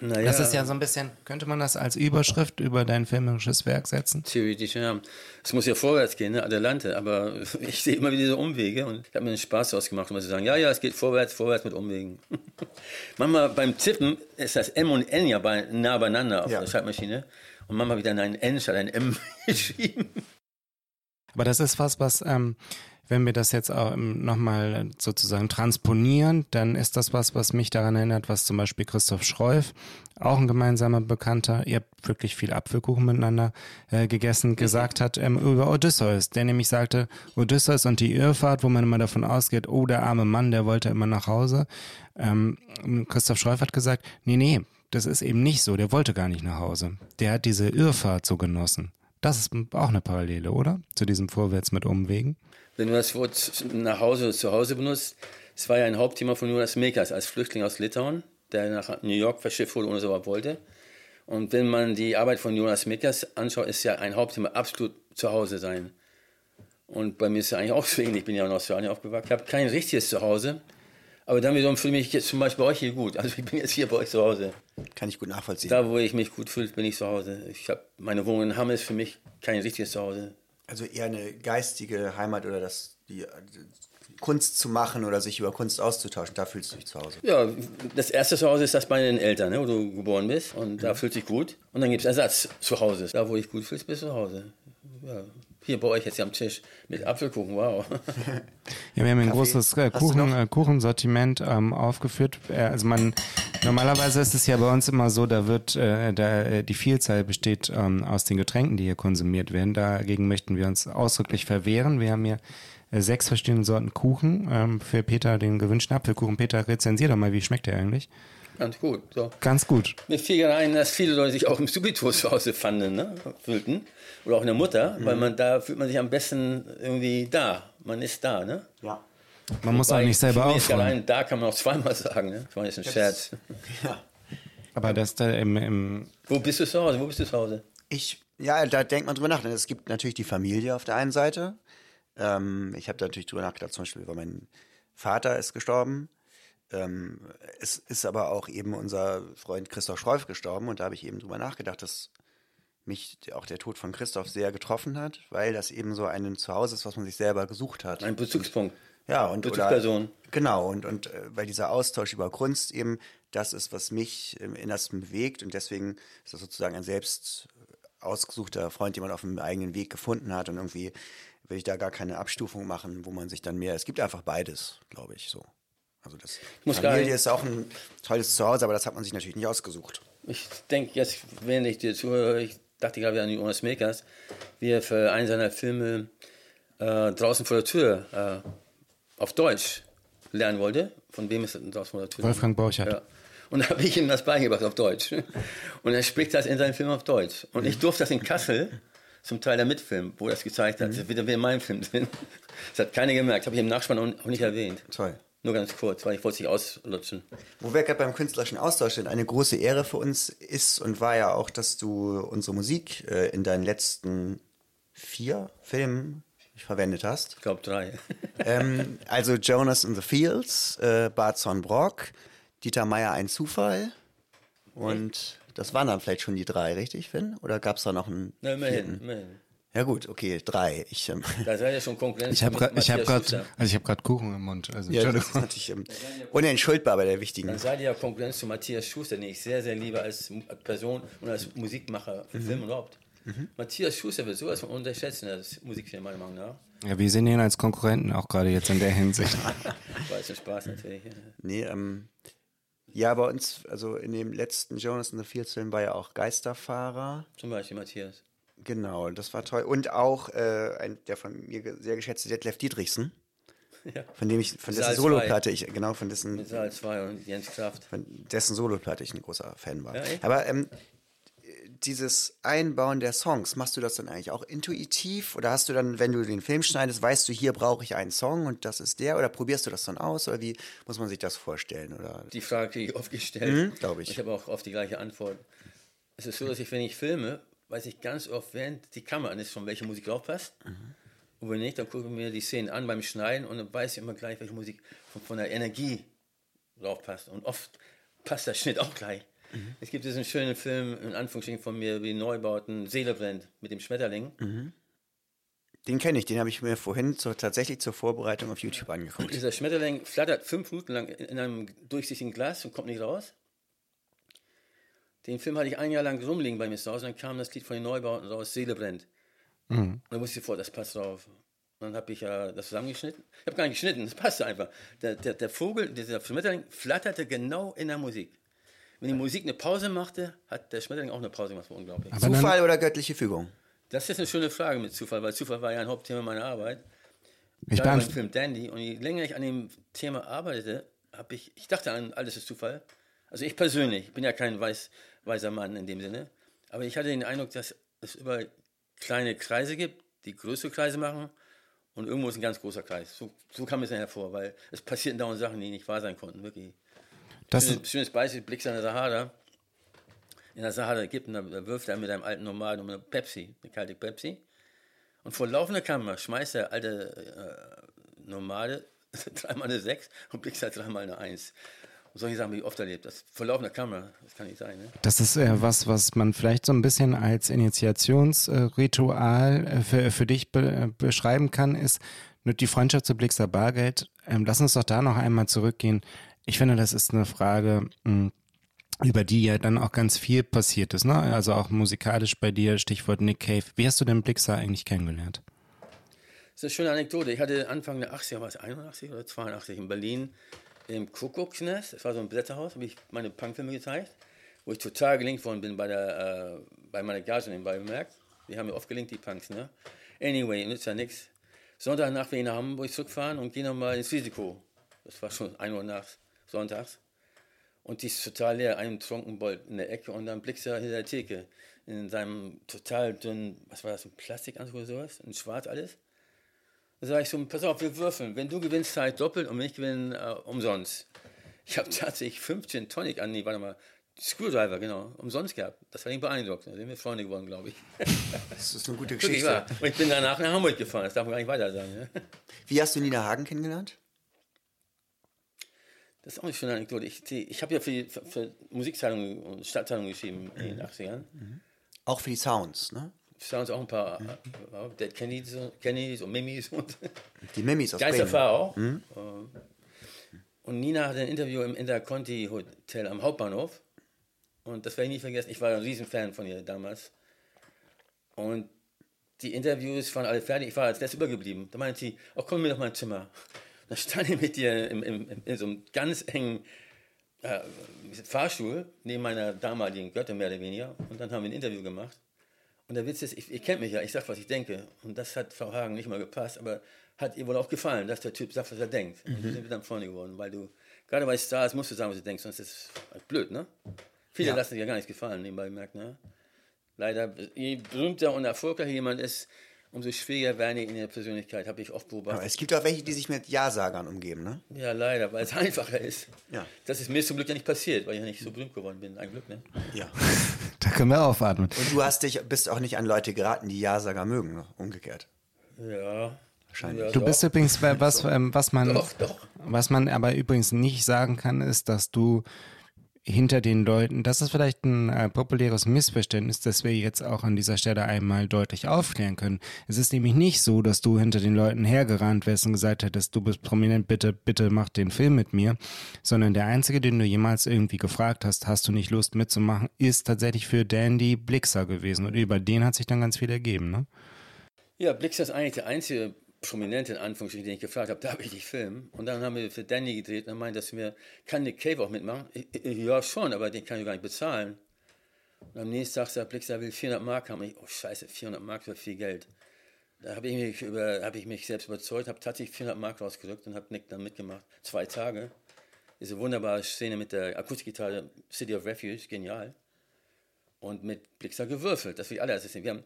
naja. Das ist ja so ein bisschen, könnte man das als Überschrift über dein filmisches Werk setzen? Theoretisch, ja. Es muss ja vorwärts gehen, ne? Adelante, aber ich sehe immer wieder diese Umwege und ich habe mir einen Spaß ausgemacht, um zu sagen, ja, ja, es geht vorwärts, vorwärts mit Umwegen. manchmal beim Tippen ist das M und N ja bei, nah beieinander auf ja. der Schreibmaschine und manchmal dann ein N statt ein M geschrieben. Aber das ist was, was ähm, wenn wir das jetzt auch nochmal sozusagen transponieren, dann ist das was, was mich daran erinnert, was zum Beispiel Christoph Schreuf, auch ein gemeinsamer Bekannter, ihr habt wirklich viel Apfelkuchen miteinander äh, gegessen, gesagt hat ähm, über Odysseus, der nämlich sagte, Odysseus und die Irrfahrt, wo man immer davon ausgeht, oh, der arme Mann, der wollte immer nach Hause. Ähm, Christoph Schreuf hat gesagt, nee, nee, das ist eben nicht so, der wollte gar nicht nach Hause. Der hat diese Irrfahrt so genossen. Das ist auch eine Parallele, oder? Zu diesem Vorwärts mit Umwegen wenn du das Wort nach Hause oder zu Hause benutzt, es war ja ein Hauptthema von Jonas Mekas als Flüchtling aus Litauen, der nach New York verschifft wurde, ohne so was wollte. Und wenn man die Arbeit von Jonas Mekas anschaut, ist ja ein Hauptthema absolut zu Hause sein. Und bei mir ist es eigentlich auch so ähnlich. Ich bin ja in Australien aufgewachsen. Ich habe kein richtiges Zuhause. Aber dann wiederum fühle ich mich jetzt zum Beispiel bei euch hier gut. Also ich bin jetzt hier bei euch zu Hause. Kann ich gut nachvollziehen. Da, wo ich mich gut fühle, bin ich zu Hause. Ich habe meine Wohnung in Hamm ist für mich kein richtiges Zuhause. Also eher eine geistige Heimat oder das, die, Kunst zu machen oder sich über Kunst auszutauschen, da fühlst du dich zu Hause. Ja, das erste Zuhause ist das bei den Eltern, ne, wo du geboren bist und mhm. da fühlt sich gut. Und dann gibt es Ersatz zu Hause. Da, wo ich gut fühlst, bist du zu Hause. Ja. Hier bei euch jetzt am Tisch mit Apfelkuchen, wow. Ja, wir haben ein Kaffee. großes äh, Kuchen, äh, Kuchensortiment ähm, aufgeführt. Äh, also man normalerweise ist es ja bei uns immer so, da wird äh, da, äh, die Vielzahl besteht ähm, aus den Getränken, die hier konsumiert werden. Dagegen möchten wir uns ausdrücklich verwehren. Wir haben hier äh, sechs verschiedene Sorten Kuchen. Ähm, für Peter den gewünschten Apfelkuchen. Peter, rezensier doch mal, wie schmeckt der eigentlich? Ganz gut. So. Ganz gut. Mir fiel gerade ein, dass viele Leute sich auch im Subito zu Hause fanden, ne? fühlten. Oder auch in der Mutter, mhm. weil man da fühlt man sich am besten irgendwie da. Man ist da, ne? Ja. Man muss auch nicht selber aufräumen. Allein da kann man auch zweimal sagen, ne? Das war jetzt ein Scherz. Ja. Aber das da im, im Wo bist du zu Hause? Wo bist du zu Hause? Ich, ja, da denkt man drüber nach. Denn es gibt natürlich die Familie auf der einen Seite. Ähm, ich habe da natürlich drüber nachgedacht, zum Beispiel, weil mein Vater ist gestorben ähm, es ist aber auch eben unser Freund Christoph Schreuf gestorben und da habe ich eben drüber nachgedacht, dass mich auch der Tod von Christoph sehr getroffen hat, weil das eben so ein Zuhause ist, was man sich selber gesucht hat. Ein Bezugspunkt. Ja, und Bezugsperson. Oder, genau, und, und äh, weil dieser Austausch über Kunst eben das ist, was mich im Innersten bewegt und deswegen ist das sozusagen ein selbst ausgesuchter Freund, den man auf dem eigenen Weg gefunden hat und irgendwie will ich da gar keine Abstufung machen, wo man sich dann mehr, es gibt einfach beides, glaube ich, so. Also das muss Familie ist auch ein tolles Zuhause, aber das hat man sich natürlich nicht ausgesucht. Ich denke jetzt, wenn ich dir zuhöre, ich dachte gerade an Jonas Makers, wie er für einen seiner Filme äh, draußen vor der Tür äh, auf Deutsch lernen wollte. Von wem ist das draußen vor der Tür? Wolfgang Borchardt. Ja. Und da habe ich ihm das beigebracht auf Deutsch. Und er spricht das in seinem Film auf Deutsch. Und ich durfte das in Kassel zum Teil der Mitfilm, wo er das gezeigt hat, mhm. wieder wie in meinem Film drin. Das hat keiner gemerkt, habe ich im Nachspann auch nicht erwähnt. Toll. Nur ganz kurz, weil ich wollte es nicht auslutschen. Wo wir gerade beim künstlerischen Austausch sind, eine große Ehre für uns ist und war ja auch, dass du unsere Musik äh, in deinen letzten vier Filmen verwendet hast. Ich glaube drei. ähm, also Jonas in the Fields, äh, Bart Brock, Dieter Meier Ein Zufall und das waren dann vielleicht schon die drei, richtig, Finn? Oder gab es da noch einen? Na, immerhin, immerhin. Ja gut, okay, drei. Ich, ähm, da seid ihr schon Konkurrenz. Ich habe gerade hab also ich hab Kuchen im Mund. Also, ja, das ist natürlich ähm, unentschuldbar bei der wichtigen. Dann seid ihr ja Konkurrenz zu Matthias Schuster, den ich sehr, sehr liebe als Person und als Musikmacher für mhm. Film und überhaupt. Mhm. Matthias Schuster wird sowas von unterschätzen als Musikfilm, meiner Meinung nach. Ja, wir sehen ihn als Konkurrenten auch gerade jetzt in der Hinsicht. War es Spaß natürlich. Nee, ähm, ja, bei uns, also in dem letzten Jonas in the Fields Film war ja auch Geisterfahrer. Zum Beispiel Matthias. Genau, das war toll. Und auch äh, ein, der von mir sehr geschätzte Detlef Dietrichsen. Ja. Von dem ich, von dessen Soloplatte ich, genau, von dessen. Saal 2 und Jens Kraft. Von dessen Soloplatte ich ein großer Fan war. Ja, Aber ähm, dieses Einbauen der Songs, machst du das dann eigentlich auch intuitiv? Oder hast du dann, wenn du den Film schneidest, weißt du, hier brauche ich einen Song und das ist der? Oder probierst du das dann aus? Oder wie muss man sich das vorstellen? Oder? Die Frage kriege ich oft gestellt. Mhm, Glaube ich. Ich habe auch oft die gleiche Antwort. Es ist so, dass ich, wenn ich filme, weiß ich ganz oft, während die Kamera an ist, von welcher Musik drauf passt. Mhm. Und wenn nicht, dann gucke ich mir die Szenen an beim Schneiden und dann weiß ich immer gleich, welche Musik von, von der Energie drauf passt. Und oft passt der Schnitt auch gleich. Mhm. Es gibt diesen schönen Film, in Anführungsstrichen von mir, wie Neubauten, Seele brennt, mit dem Schmetterling. Mhm. Den kenne ich, den habe ich mir vorhin zur, tatsächlich zur Vorbereitung auf YouTube angeguckt. Dieser Schmetterling flattert fünf Minuten lang in einem durchsichtigen Glas und kommt nicht raus. Den Film hatte ich ein Jahr lang rumliegen bei mir zu Hause, dann kam das Lied von den Neubauten raus, Seele brennt. Mhm. Und dann wusste ich sofort, das passt drauf. Und dann habe ich äh, das zusammengeschnitten. Ich habe gar nicht geschnitten, das passte einfach. Der, der, der Vogel, dieser Schmetterling, flatterte genau in der Musik. Wenn die Musik eine Pause machte, hat der Schmetterling auch eine Pause gemacht. Unglaublich. Aber Zufall oder göttliche Fügung? Das ist eine schöne Frage mit Zufall, weil Zufall war ja ein Hauptthema meiner Arbeit. Ich bin Film Dandy und je länger ich an dem Thema arbeitete, habe ich, ich dachte an alles ist Zufall. Also ich persönlich, ich bin ja kein weiß, weiser Mann in dem Sinne, aber ich hatte den Eindruck, dass es über kleine Kreise gibt, die größere Kreise machen und irgendwo ist ein ganz großer Kreis. So, so kam es dann hervor, weil es passierten dauernd Sachen, die nicht wahr sein konnten, wirklich. Das schönes, schönes Beispiel, blickst an der Sahara. In der Sahara Ägypten, da wirft er mit einem alten Nomaden um eine Pepsi, eine kalte Pepsi. Und vor laufender Kamera schmeißt der alte äh, Nomade dreimal eine 6 und blickt halt dreimal eine 1. Solche Sachen habe ich oft erlebt. Das vor laufender Kamera, das kann nicht sein. Ne? Das ist äh, was, was man vielleicht so ein bisschen als Initiationsritual äh, für, für dich be äh, beschreiben kann, ist nur die Freundschaft zu Blixer Bargeld. Ähm, lass uns doch da noch einmal zurückgehen. Ich finde, das ist eine Frage, mh, hm, über die ja dann auch ganz viel passiert ist. Ne? Also auch musikalisch bei dir, Stichwort Nick Cave. Wie hast du den Blixer eigentlich kennengelernt? Das ist eine schöne Anekdote. Ich hatte Anfang der 80er, war es 81 oder 82 in Berlin im Kuckucksnest, das war so ein Blätterhaus, habe ich meine Punkfilme gezeigt, wo ich total gelingt worden bin bei, der, äh, bei meiner Gage nebenbei bemerkt. Die haben mir oft gelingt, die Punks, ne? Anyway, nützt ja nichts. Sonntagnacht wir nach Hamburg zurückfahren und gehen nochmal ins Risiko. Das war schon 1 Uhr nachts, sonntags. Und die ist total leer, ein Trunkenbold in der Ecke und dann blickst du hinter der Theke in seinem total dünnen, was war das, ein Plastikanzug oder sowas, in schwarz alles. Da sage ich so, pass auf, wir würfeln. Wenn du gewinnst, halt doppelt und wenn ich gewinne, äh, umsonst. Ich habe tatsächlich 15 Tonic an, nee, warte mal, Screwdriver, genau, umsonst gehabt. Das hat ihn beeindruckt. Da sind wir Freunde geworden, glaube ich. Das ist eine gute Geschichte. Und ich bin danach nach Hamburg gefahren, das darf man gar nicht weiter sagen. Ja? Wie hast du Nina Hagen kennengelernt? Das ist auch eine schöne Anekdote. Ich, ich habe ja für, für, für Musikzeitungen und Stadtzeitungen geschrieben in den 80ern. Mhm. Auch für die Sounds, ne? Sounds auch ein paar mhm. Dead Kennedys, Kennedys und Mimis. Und die Mimis aus Geisterfahrer auch. Mhm. Und Nina hatte ein Interview im Interconti Hotel am Hauptbahnhof. Und das werde ich nie vergessen. Ich war ein Riesenfan von ihr damals. Und die Interviews waren alle fertig. Ich war als letztes übergeblieben. Da meinte sie, oh, komm mir doch mal ins Zimmer. Da stand ich mit dir im, im, in so einem ganz engen äh, Fahrstuhl neben meiner damaligen Göttin mehr oder weniger. Und dann haben wir ein Interview gemacht. Und der Witz ist, ich, ihr kennt mich ja, ich sag, was ich denke. Und das hat Frau Hagen nicht mal gepasst, aber hat ihr wohl auch gefallen, dass der Typ sagt, was er denkt. Und mhm. sind wir dann Freunde geworden, weil du, gerade bei Stars musst du sagen, was du denkst, sonst ist es blöd, ne? Viele ja. lassen sich ja gar nichts gefallen, nebenbei gemerkt, ne? Leider, je berühmter und erfolgreicher jemand ist, umso schwieriger werden die in der Persönlichkeit, habe ich oft beobachtet. Aber es gibt auch welche, die sich mit Ja-Sagern umgeben, ne? Ja, leider, weil es einfacher ist. Ja. Das ist mir zum Glück ja nicht passiert, weil ich ja nicht so berühmt geworden bin. Ein Glück, ne? Ja. Da können wir aufatmen. Und du hast dich, bist auch nicht an Leute geraten, die Ja-Sager mögen, ne? umgekehrt. Ja. Wahrscheinlich. Ja, Du doch. bist übrigens, äh, was, ähm, was man, Doch, doch. was man aber übrigens nicht sagen kann, ist, dass du hinter den Leuten, das ist vielleicht ein äh, populäres Missverständnis, das wir jetzt auch an dieser Stelle einmal deutlich aufklären können. Es ist nämlich nicht so, dass du hinter den Leuten hergerannt wärst und gesagt hättest, du bist prominent, bitte, bitte mach den Film mit mir, sondern der einzige, den du jemals irgendwie gefragt hast, hast du nicht Lust mitzumachen, ist tatsächlich für Dandy Blixer gewesen und über den hat sich dann ganz viel ergeben, ne? Ja, Blix ist eigentlich der einzige Prominente, in Anführungsstrichen, den ich gefragt habe, darf ich dich filmen? Und dann haben wir für Danny gedreht und er meinte, dass mir, kann Nick Cave auch mitmachen? Ich, ich, ja, schon, aber den kann ich gar nicht bezahlen. Und am nächsten Tag sagt Blix, er will 400 Mark haben. Und ich, oh scheiße, 400 Mark wäre viel Geld. Da habe ich, mich über- hab ich mich selbst überzeugt, habe tatsächlich 400 Mark rausgedrückt und habe Nick dann mitgemacht. Zwei Tage. Diese wunderbare Szene mit der Akustikgitarre City of Refuge, genial. Und mit Blixer gewürfelt, das will ich alle sehen. Wir haben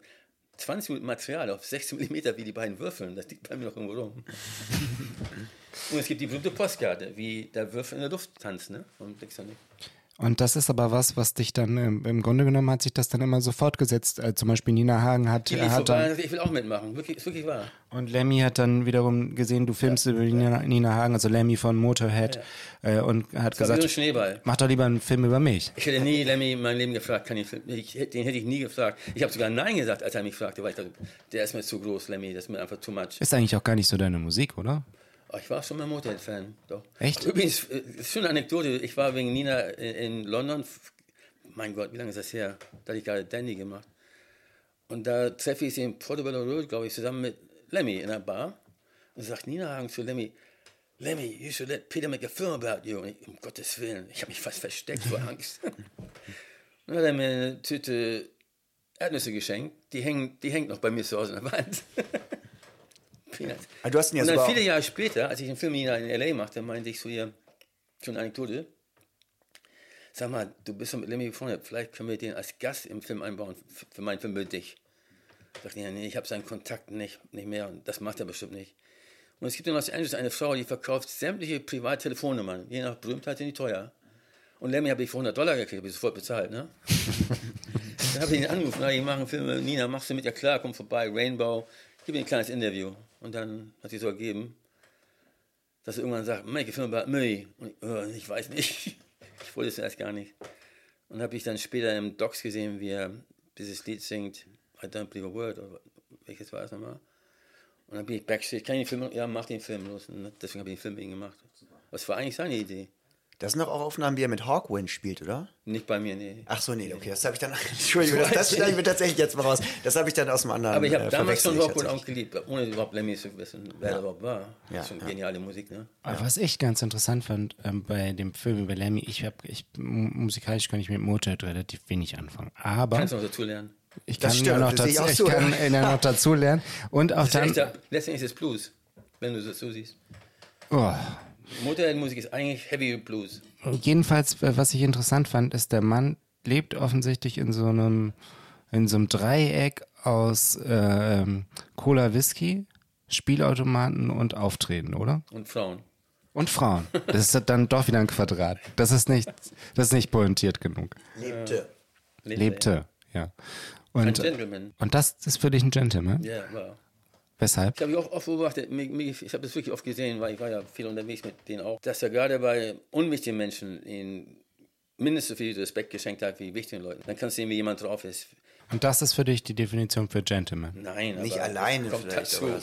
20 Minuten Material auf 16 mm, wie die beiden würfeln. Das liegt bei mir noch irgendwo rum. Und es gibt die berühmte Postkarte, wie der Würfel in der Luft tanzt, ne? Von Blixer Nick. Und das ist aber was, was dich dann im Grunde genommen hat sich das dann immer so fortgesetzt. Äh, zum Beispiel Nina Hagen hat, Die hat und dann, ich will auch mitmachen. Wirklich, ist wirklich wahr. und Lemmy hat dann wiederum gesehen, du filmst über Nina, Nina Hagen, also Lemmy von Motorhead, äh, und hat Das so gesagt, Schneeball. mach doch lieber einen Film über mich. Ich hätte nie Lemmy in meinem Leben gefragt, kann ich filmen? Ich, den hätte ich nie gefragt. Ich habe sogar Nein gesagt, als er mich fragte, weil ich dachte, der ist mir zu groß, Lemmy, das ist mir einfach too much. Ist eigentlich auch gar nicht so deine Musik, oder? Oh, ich war schon mal Motorhead-Fan, doch. Echt? Übrigens, äh, eine Anekdote. Ich war wegen Nina in, in London. Mein Gott, wie lange ist das her? Da hatte ich gerade Dandy gemacht. Und da treffe ich sie in Portobello Road, glaube ich, zusammen mit Lemmy in einer Bar. Und sagt Nina Hagen zu Lemmy, Lemmy, you should let Peter make a film about you. Und ich, um Gottes Willen, ich habe mich fast versteckt vor Angst. und dann hat er mir eine Tüte Erdnüsse geschenkt. Die, hängen, die hängt noch bei mir zu Hause an der Wand. Peanuts. Aber du hast ihn ja Und dann viele Jahre später, als ich den Film in L.A. machte, meinte ich zu ihr, schon eine Anekdote, sag mal, du bist mit Lemmy befreundet, vielleicht können wir den als Gast im Film einbauen, für meinen Film mit dich. Ja, nee, ich habe seinen Kontakt nicht, nicht mehr und das macht er bestimmt nicht. Und es gibt in Los Angeles eine Frau, die verkauft sämtliche Privattelefonnummern, je nach Berühmtheit sind die teuer. Und Lemmy habe ich für 100 Dollar gekriegt, habe ich sofort bezahlt, ne? Dann habe ich ihn angerufen, ich mache einen Film, mit Nina, machst du mit? Ja klar, komm vorbei, Rainbow, gib mir ein kleines Interview. Und dann hat sie so ergeben, dass er irgendwann sagt, make a film about me. Und ich, oh, ich weiß nicht, ich wollte es erst gar nicht. Und habe ich dann später im Docs gesehen, wie er dieses Lied singt, I don't believe a word, oder welches war es nochmal? Und dann bin ich backstage, kann ich den Film, ja, mach den Film los. Und deswegen habe ich den Film ihm gemacht. Das war eigentlich seine Idee. Das sind doch auch Aufnahmen, wie er mit Hawkwind spielt, oder? Nicht bei mir, nee. Ach so, nee, okay, das habe ich dann. Entschuldigung, das, das schneide ich mir tatsächlich jetzt mal raus. Das habe ich dann aus dem anderen. Aber ich habe äh, damals schon Rockwood auch geliebt, ohne überhaupt Lemmy zu wissen, wer er überhaupt war. Ja, Das ist schon ja. geniale Musik, ne? Aber was ich ganz interessant fand ähm, bei dem Film über Lemmy, ich habe, ich, mu- musikalisch kann ich mit Motorhead relativ wenig anfangen. Aber Kannst du noch dazu lernen. ich Das kann ja stimmt, noch dazu, auch ich so, kann ja. äh, ja noch dazu lernen. Und auch Das ist dann, letztendlich ist es Blues, wenn du das so siehst. oh, Motorhead-Musik ist eigentlich Heavy Blues. jedenfalls, äh, was ich interessant fand, ist, der Mann lebt offensichtlich in so einem, in so einem Dreieck aus äh, ähm, Cola Whisky, Spielautomaten und Auftreten, oder? Und Frauen. Und Frauen. Das ist dann doch wieder ein Quadrat. Das ist nicht, das ist nicht pointiert genug. Lebte. Lebte, ja. Ein Und, Gentleman. und das ist für dich ein Gentleman? Ja, war. Weshalb? Ich habe auch oft beobachtet, ich habe das wirklich oft gesehen, weil ich war ja viel unterwegs mit denen auch, dass er gerade bei unwichtigen Menschen ihnen mindestens so viel Respekt geschenkt hat wie wichtigen Leuten. Dann kannst du sehen, wie jemand drauf ist. Und das ist für dich die Definition für Gentleman. Nein, Nicht alleine kommt vielleicht, dazu. aber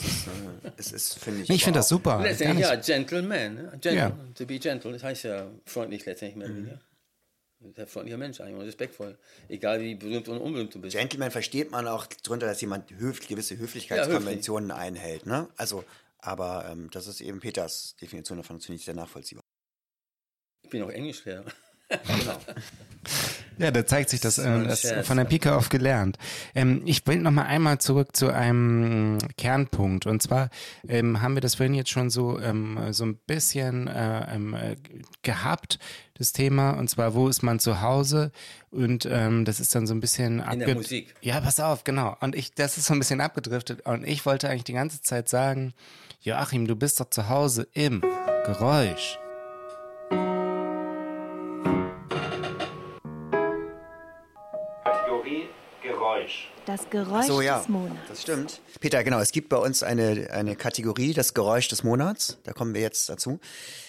es ist, finde ich. Ich finde das super. Letztendlich, ja, Gentleman. ne? Gentle, Ja. To be gentle, das heißt ja freundlich letztendlich mehr Mhm. Ein freundlicher Mensch eigentlich und respektvoll. Egal wie berühmt und unberühmt du bist. Gentleman versteht man auch darunter, dass jemand höf gewisse Höflichkeitskonventionen einhält. Ne? Also, aber ähm, das ist eben Peters Definition davon, ich sehr nachvollziehbar. Ich bin auch Englischlehrer. Genau. Ja, da zeigt sich das, äh, das Scherz, von der Pike auf gelernt. Ähm, ich will noch mal einmal zurück zu einem Kernpunkt. Und zwar ähm, haben wir das vorhin jetzt schon so, ähm, so ein bisschen äh, ähm, äh, gehabt, das Thema. Und zwar, wo ist man zu Hause? Und ähm, das ist dann so ein bisschen In der Musik. Ja, pass auf, genau. Und ich, das ist so ein bisschen abgedriftet. Und ich wollte eigentlich die ganze Zeit sagen, Joachim, du bist doch zu Hause im Geräusch. Geräusch. Das Geräusch So, ja, des Monats. das stimmt. Peter, genau, es gibt bei uns eine, eine Kategorie, das Geräusch des Monats. Da kommen wir jetzt dazu.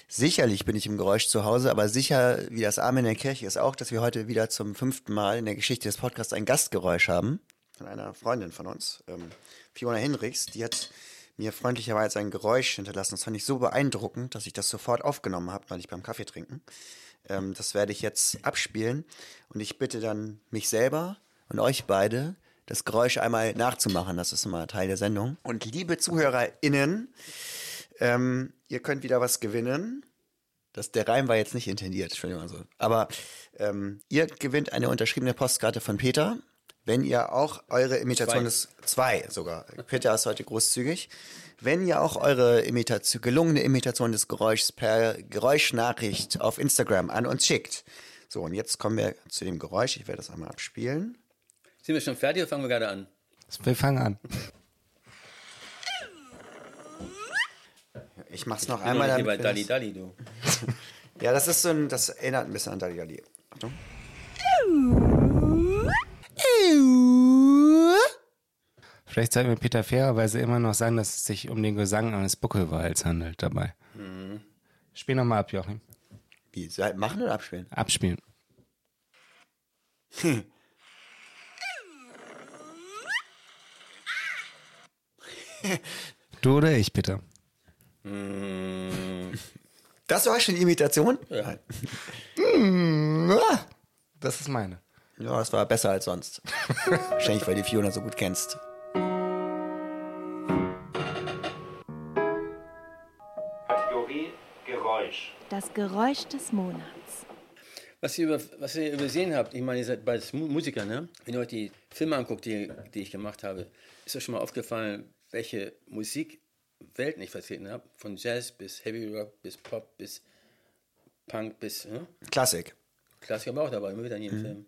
Sicherlich bin ich im Geräusch zu Hause, aber sicher, wie das Amen in der Kirche ist auch, dass wir heute wieder zum fünften Mal in der Geschichte des Podcasts ein Gastgeräusch haben. Von einer Freundin von uns, ähm, Fiona Hinrichs. Die hat mir freundlicherweise ein Geräusch hinterlassen. Das fand ich so beeindruckend, dass ich das sofort aufgenommen habe, weil ich beim Kaffee trinken. Ähm, das werde ich jetzt abspielen. Und ich bitte dann mich selber und euch beide, das Geräusch einmal nachzumachen. Das ist immer Teil der Sendung. Und liebe ZuhörerInnen, ähm, ihr könnt wieder was gewinnen. Das, der Reim war jetzt nicht intendiert, Entschuldigung. Also. Aber ähm, ihr gewinnt eine unterschriebene Postkarte von Peter, wenn ihr auch eure Imitation Zwei. des zwei sogar. Peter ist heute großzügig. Wenn ihr auch eure Imitation, gelungene Imitation des Geräuschs per Geräuschnachricht auf Instagram an uns schickt. So, und jetzt kommen wir zu dem Geräusch. Ich werde das einmal abspielen. Sind wir schon fertig oder fangen wir gerade an? Wir fangen an. Ich mach's noch Ich bin einmal. noch nicht damit hier bei Dali Dali, du. Ja, das ist so ein, das erinnert ein bisschen an Dali Dali. Achtung. Vielleicht sollten wir Peter fairerweise immer noch sagen, dass es sich um den Gesang eines Buckelwals handelt dabei. Spiel nochmal ab, Joachim. Wie, soll- machen oder abspielen? Abspielen. du oder ich, Peter? Das war schon die Imitation? Ja. Das ist meine. Ja, das war besser als sonst. Wahrscheinlich, weil du Fiona so gut kennst. Kategorie Geräusch. Das Geräusch des Monats. Was ihr, über, was ihr übersehen habt, ich meine, ihr seid beides Mu- Musiker, ne? Wenn ihr euch die Filme anguckt, die, die ich gemacht habe, ist euch schon mal aufgefallen, welche Musikwelten ich vertreten habe? Von Jazz bis Heavy Rock, bis Pop, bis Punk, bis ne? Klassik. Klassiker war auch dabei, immer wieder in jedem Film.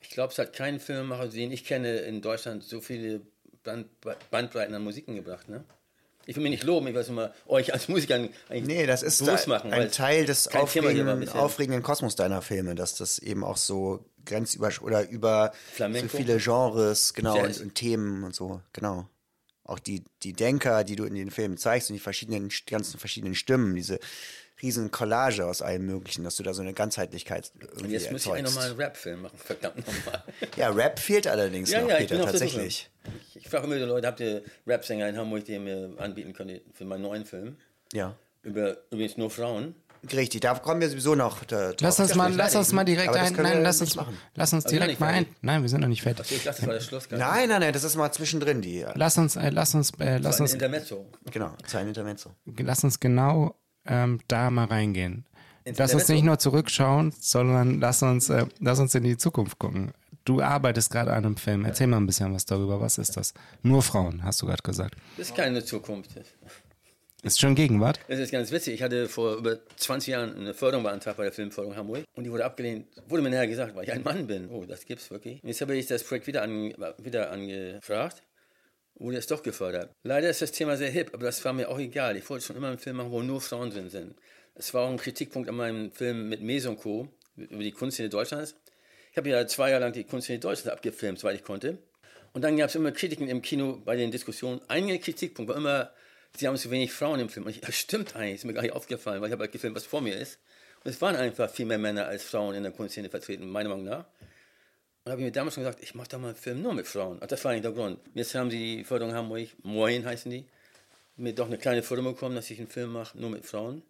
Ich glaube, es hat keinen Filmemacher, den ich kenne, in Deutschland so viele Band, Bandbreiten an Musiken gebracht, ne? Ich will mich nicht loben, ich weiß immer, euch als Musiker eigentlich Nee, das ist da machen. ein Teil des aufregenden, aufregenden Kosmos deiner Filme, dass das eben auch so grenzüber oder über Flamenco. so viele Genres, genau, und, und Themen und so, genau. Auch die, die Denker, die du in den Filmen zeigst und die verschiedenen, ganzen verschiedenen Stimmen, diese riesen Collage aus allem Möglichen, dass du da so eine Ganzheitlichkeit irgendwie Und jetzt muss ich nochmal einen Rap-Film machen, verdammt nochmal. Ja, Rap fehlt allerdings Ja, noch, ja, ich Peter, tatsächlich. Ich, ich frage immer die Leute, habt ihr Rap-Sänger in Hamburg, die ihr mir anbieten könnt für meinen neuen Film? Ja. Über übrigens nur Frauen. Richtig, da kommen wir sowieso noch. Da, Lass uns mal, lass uns mal direkt das ein. Nein, wir lass uns, machen. lass uns direkt mal ein. Nein, wir sind noch nicht fertig. Ich dachte, das war der Schluss. Nein, nein, nein, das ist mal zwischendrin, die. Lass uns, äh, lass uns, äh, lass Ein uns, Intermezzo. Genau, sein Intermezzo. lass uns genau ähm, da mal reingehen. Ins Lass uns nicht nur zurückschauen, sondern lass uns, äh, lass uns in die Zukunft gucken. Du arbeitest gerade an einem Film. Erzähl mal ein bisschen was darüber. Was ist das? Nur Frauen, hast du gerade gesagt. Das ist keine Zukunft. Ist schon Gegenwart? Das ist ganz witzig. Ich hatte vor über 20 Jahren eine Förderung beantragt bei der Filmförderung Hamburg und die wurde abgelehnt. Wurde mir nachher gesagt, weil ich ein Mann bin. Oh, das gibt's wirklich. Und jetzt habe ich das Projekt wieder, an, wieder angefragt. Wurde es doch gefördert. Leider ist das Thema sehr hip, aber das war mir auch egal. Ich wollte schon immer einen Film machen, wo nur Frauen drin sind. Es war auch ein Kritikpunkt an meinem Film mit Mes und Co. über die Kunstszene Deutschlands. Ich habe ja zwei Jahre lang die Kunstszene Deutschlands abgefilmt, soweit ich konnte. Und dann gab es immer Kritiken im Kino bei den Diskussionen. Ein Kritikpunkt war immer, sie haben zu wenig Frauen im Film. Und ich, das stimmt eigentlich, ist mir gar nicht aufgefallen, weil ich habe halt gefilmt, was vor mir ist. Und es waren einfach viel mehr Männer als Frauen in der Kunstszene vertreten, meiner Meinung nach. Und habe ich mir damals schon gesagt, ich mache da mal einen Film nur mit Frauen. Und das war eigentlich der Grund. Jetzt haben sie die Förderung Hamburg, Moin heißen die, mir doch eine kleine Förderung bekommen, dass ich einen Film mache, nur mit Frauen.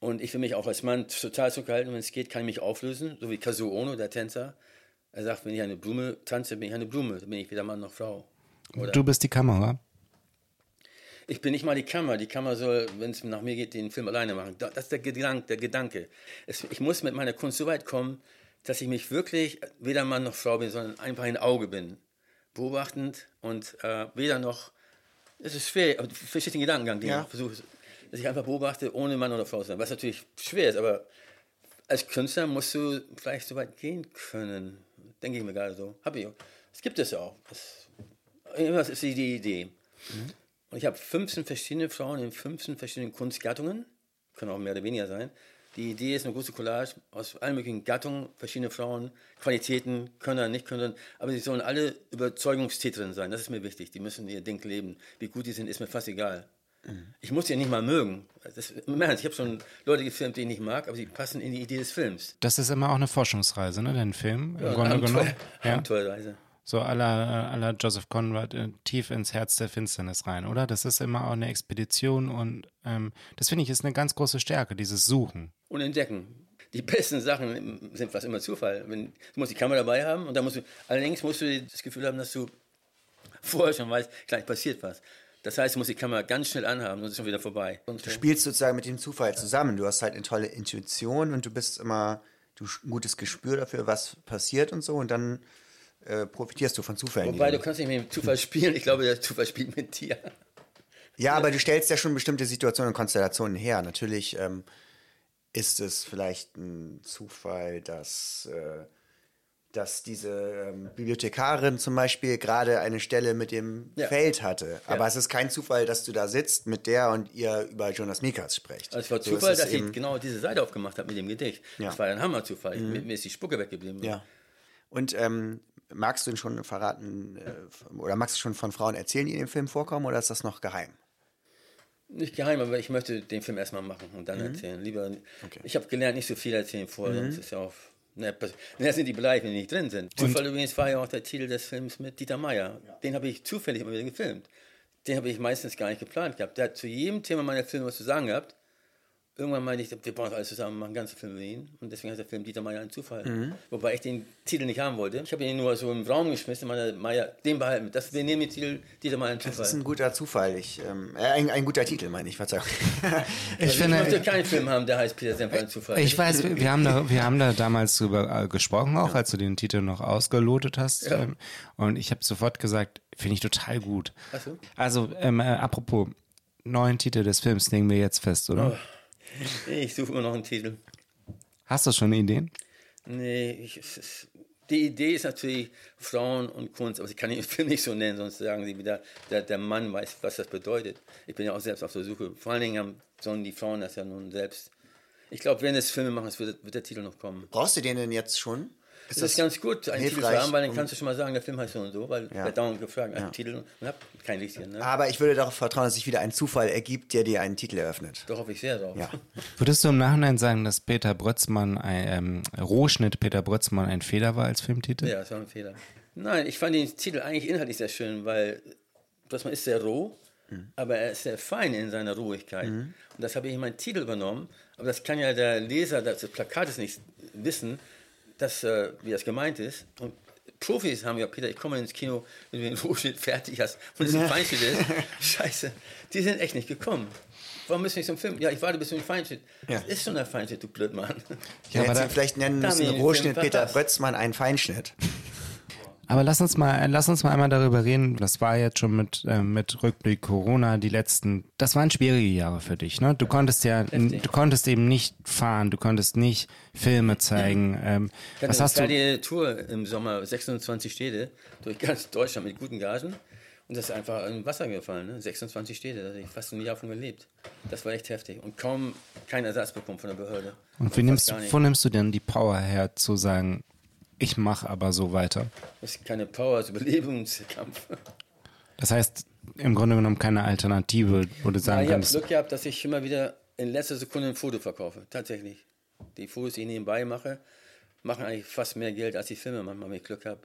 Und ich will mich auch als Mann total zurückhalten. Wenn es geht, kann ich mich auflösen, so wie Kazuo Ono, der Tänzer. Er sagt, wenn ich eine Blume tanze, bin ich eine Blume, dann bin ich weder Mann noch Frau. Oder Du bist die Kamera. Ich bin nicht mal die Kamera. Die Kamera soll, wenn es nach mir geht, den Film alleine machen. Da- Das ist der Gedanke. Der Gedanke. Es, ich muss mit meiner Kunst so weit kommen, dass ich mich wirklich weder Mann noch Frau bin, sondern einfach ein Auge bin. Beobachtend und äh, weder noch, es ist schwer, aber du verstehst den Gedankengang, den Ja. ich versuche, dass ich einfach beobachte, ohne Mann oder Frau zu sein, was natürlich schwer ist, aber als Künstler musst du vielleicht so weit gehen können, denke ich mir gerade so. Hab ich. Es gibt es auch. Das, irgendwas ist die Idee. Und ich habe 15 verschiedene Frauen in 15 verschiedenen Kunstgattungen, können auch mehr oder weniger sein. Die Idee ist eine große Collage aus allen möglichen Gattungen, verschiedene Frauen, Qualitäten, Können, nicht Können, aber sie sollen alle Überzeugungstäterinnen sein. Das ist mir wichtig. Die müssen ihr Ding leben. Wie gut die sind, ist mir fast egal. Ich muss sie nicht mal mögen. Das, ich habe schon Leute gefilmt, die ich nicht mag, aber sie passen in die Idee des Films. Das ist immer auch eine Forschungsreise, ne? Dein Film, im Grunde Abenteuer- genommen. Ja. Abenteuerreise. So aller aller Joseph Conrad äh, tief ins Herz der Finsternis rein, oder? Das ist immer auch eine Expedition und ähm, das finde ich ist eine ganz große Stärke, dieses Suchen. und entdecken. Die besten Sachen sind fast immer Zufall. Wenn, du musst die Kamera dabei haben und dann musst du, allerdings musst du das Gefühl haben, dass du vorher schon weißt, gleich passiert was. Das heißt, du musst die Kamera ganz schnell anhaben und es ist schon wieder vorbei. Und Du spielst sozusagen mit dem Zufall zusammen. Du hast halt eine tolle Intuition und du bist immer, du ein gutes Gespür dafür, was passiert und so und dann äh, profitierst du von Zufällen. Wobei, du kannst nicht mit dem Zufall spielen. Ich glaube, der Zufall spielt mit dir. Ja, aber du stellst ja schon bestimmte Situationen und Konstellationen her. Natürlich ähm, ist es vielleicht ein Zufall, dass, äh, dass diese ähm, Bibliothekarin zum Beispiel gerade eine Stelle mit dem Ja. Feld hatte. Aber es ist kein Zufall, dass du da sitzt mit der und ihr über Jonas Mikas sprecht. Also es war So Zufall, es dass ich genau diese Seite aufgemacht habe mit dem Gedicht. Ja. Das war ein Hammerzufall. Ich, mir, mir ist die Spucke weggeblieben. Ja. Und ähm, magst du denn schon verraten, äh, oder magst du schon von Frauen erzählen, die in dem Film vorkommen, oder ist das noch geheim? Nicht geheim, aber ich möchte den Film erstmal machen und Mhm. dann erzählen. Lieber, Ich habe gelernt, nicht so viel erzählen vorher, sonst ist ja auch. Ne, ne, sind die beleidigt, wenn die nicht drin sind. Zufall übrigens war ja auch der Titel des Films mit Dieter Meier. Den habe ich zufällig immer wieder gefilmt. Den habe ich meistens gar nicht geplant gehabt. Der hat zu jedem Thema meiner Filme was zu sagen gehabt. Irgendwann meinte ich, wir das alles zusammen, machen einen ganzen Film über ihn. Und deswegen heißt der Film Dieter Meier ein Zufall. Mhm. Wobei ich den Titel nicht haben wollte. Ich habe ihn nur so im Raum geschmissen, meinte, Meier, den behalten. Das, wir nehmen den Titel Dieter Meier ein Zufall. Das ist ein guter Zufall. Ich, ähm, äh, ein, ein guter Titel, meine ich, Verzeihung. Ich Also ich möchte keinen Film haben, der heißt Peter Semper ein Zufall. ich weiß, wir haben da, wir haben da damals drüber äh, gesprochen, auch als du den Titel noch ausgelotet hast. Ähm, und ich habe sofort gesagt, finde ich total gut. Ach so. Also, ähm, äh, apropos, neuen Titel des Films legen wir jetzt fest, oder? Ich suche immer noch einen Titel. Hast du schon Ideen? Nee, ich, es die Idee ist natürlich Frauen und Kunst, aber ich kann den Film nicht so nennen, sonst sagen sie wieder, der, der Mann weiß, was das bedeutet. Ich bin ja auch selbst auf der Suche. Vor allen Dingen haben, sollen die Frauen das ja nun selbst. Ich glaube, während des Filme machen, wird, wird der Titel noch kommen. Brauchst du den denn jetzt schon? Das ist ganz gut, einen Titel zu haben, weil dann kannst du schon mal sagen, der Film heißt so und so, weil Ja. der dauernd gefragt, einen Ja. Titel und hab kein richtigen. Ne? Aber ich würde darauf vertrauen, dass sich wieder ein Zufall ergibt, der dir einen Titel eröffnet. Da hoffe ich sehr drauf. Ja. Würdest du im Nachhinein sagen, dass Peter Brötzmann, ein, ähm, Rohschnitt Peter Brötzmann ein Fehler war als Filmtitel? Ja, das war ein Fehler. Nein, ich fand den Titel eigentlich inhaltlich sehr schön, weil Blossmann ist sehr roh, aber er ist sehr fein in seiner Ruhigkeit. Und das habe ich in meinen Titel übernommen. Aber das kann ja der Leser des Plakates nicht wissen, dass, äh, wie das gemeint ist. Und Profis haben ja, Peter, ich komme ins Kino, wenn du den Rohschnitt fertig hast und es ein Feinschnitt ist. Scheiße, die sind echt nicht gekommen. Warum müssen wir nicht zum Film? Ja, ich warte bis zum Feinschnitt. Ja. Das ist schon der Feinschnitt, du Blödmann. Ja, aber Hättest da- ihn vielleicht nennen müssen, Rohschnitt Peter. Brötzmann, ein Feinschnitt. Aber lass uns mal, lass uns mal einmal darüber reden. Das war jetzt schon mit, äh, mit Rückblick Corona die letzten. Das waren schwierige Jahre für dich, ne? Du konntest ja, Heftig. du konntest eben nicht fahren, du konntest nicht Filme zeigen. Ähm, Ich was hast eine du? kleine Tour im Sommer, 26 Städte, durch ganz Deutschland mit guten Gagen. Und das ist einfach im Wasser gefallen, ne? 26 Städte, da habe ich fast ein Jahr von gelebt. Das war echt heftig. Und kaum keinen Ersatz bekommen von der Behörde. Und wie nimmst, wo nimmst du denn die Power her, zu sagen, ich mache aber so weiter? Das ist keine Power, das ist Überlebenskampf. Das heißt, im Grunde genommen keine Alternative, wo du Ja, sagen ich habe Glück gehabt, dass ich immer wieder in letzter Sekunde ein Foto verkaufe. Tatsächlich. Die Fotos, die ich nebenbei mache, machen eigentlich fast mehr Geld als die Filme manchmal, wenn ich Glück habe.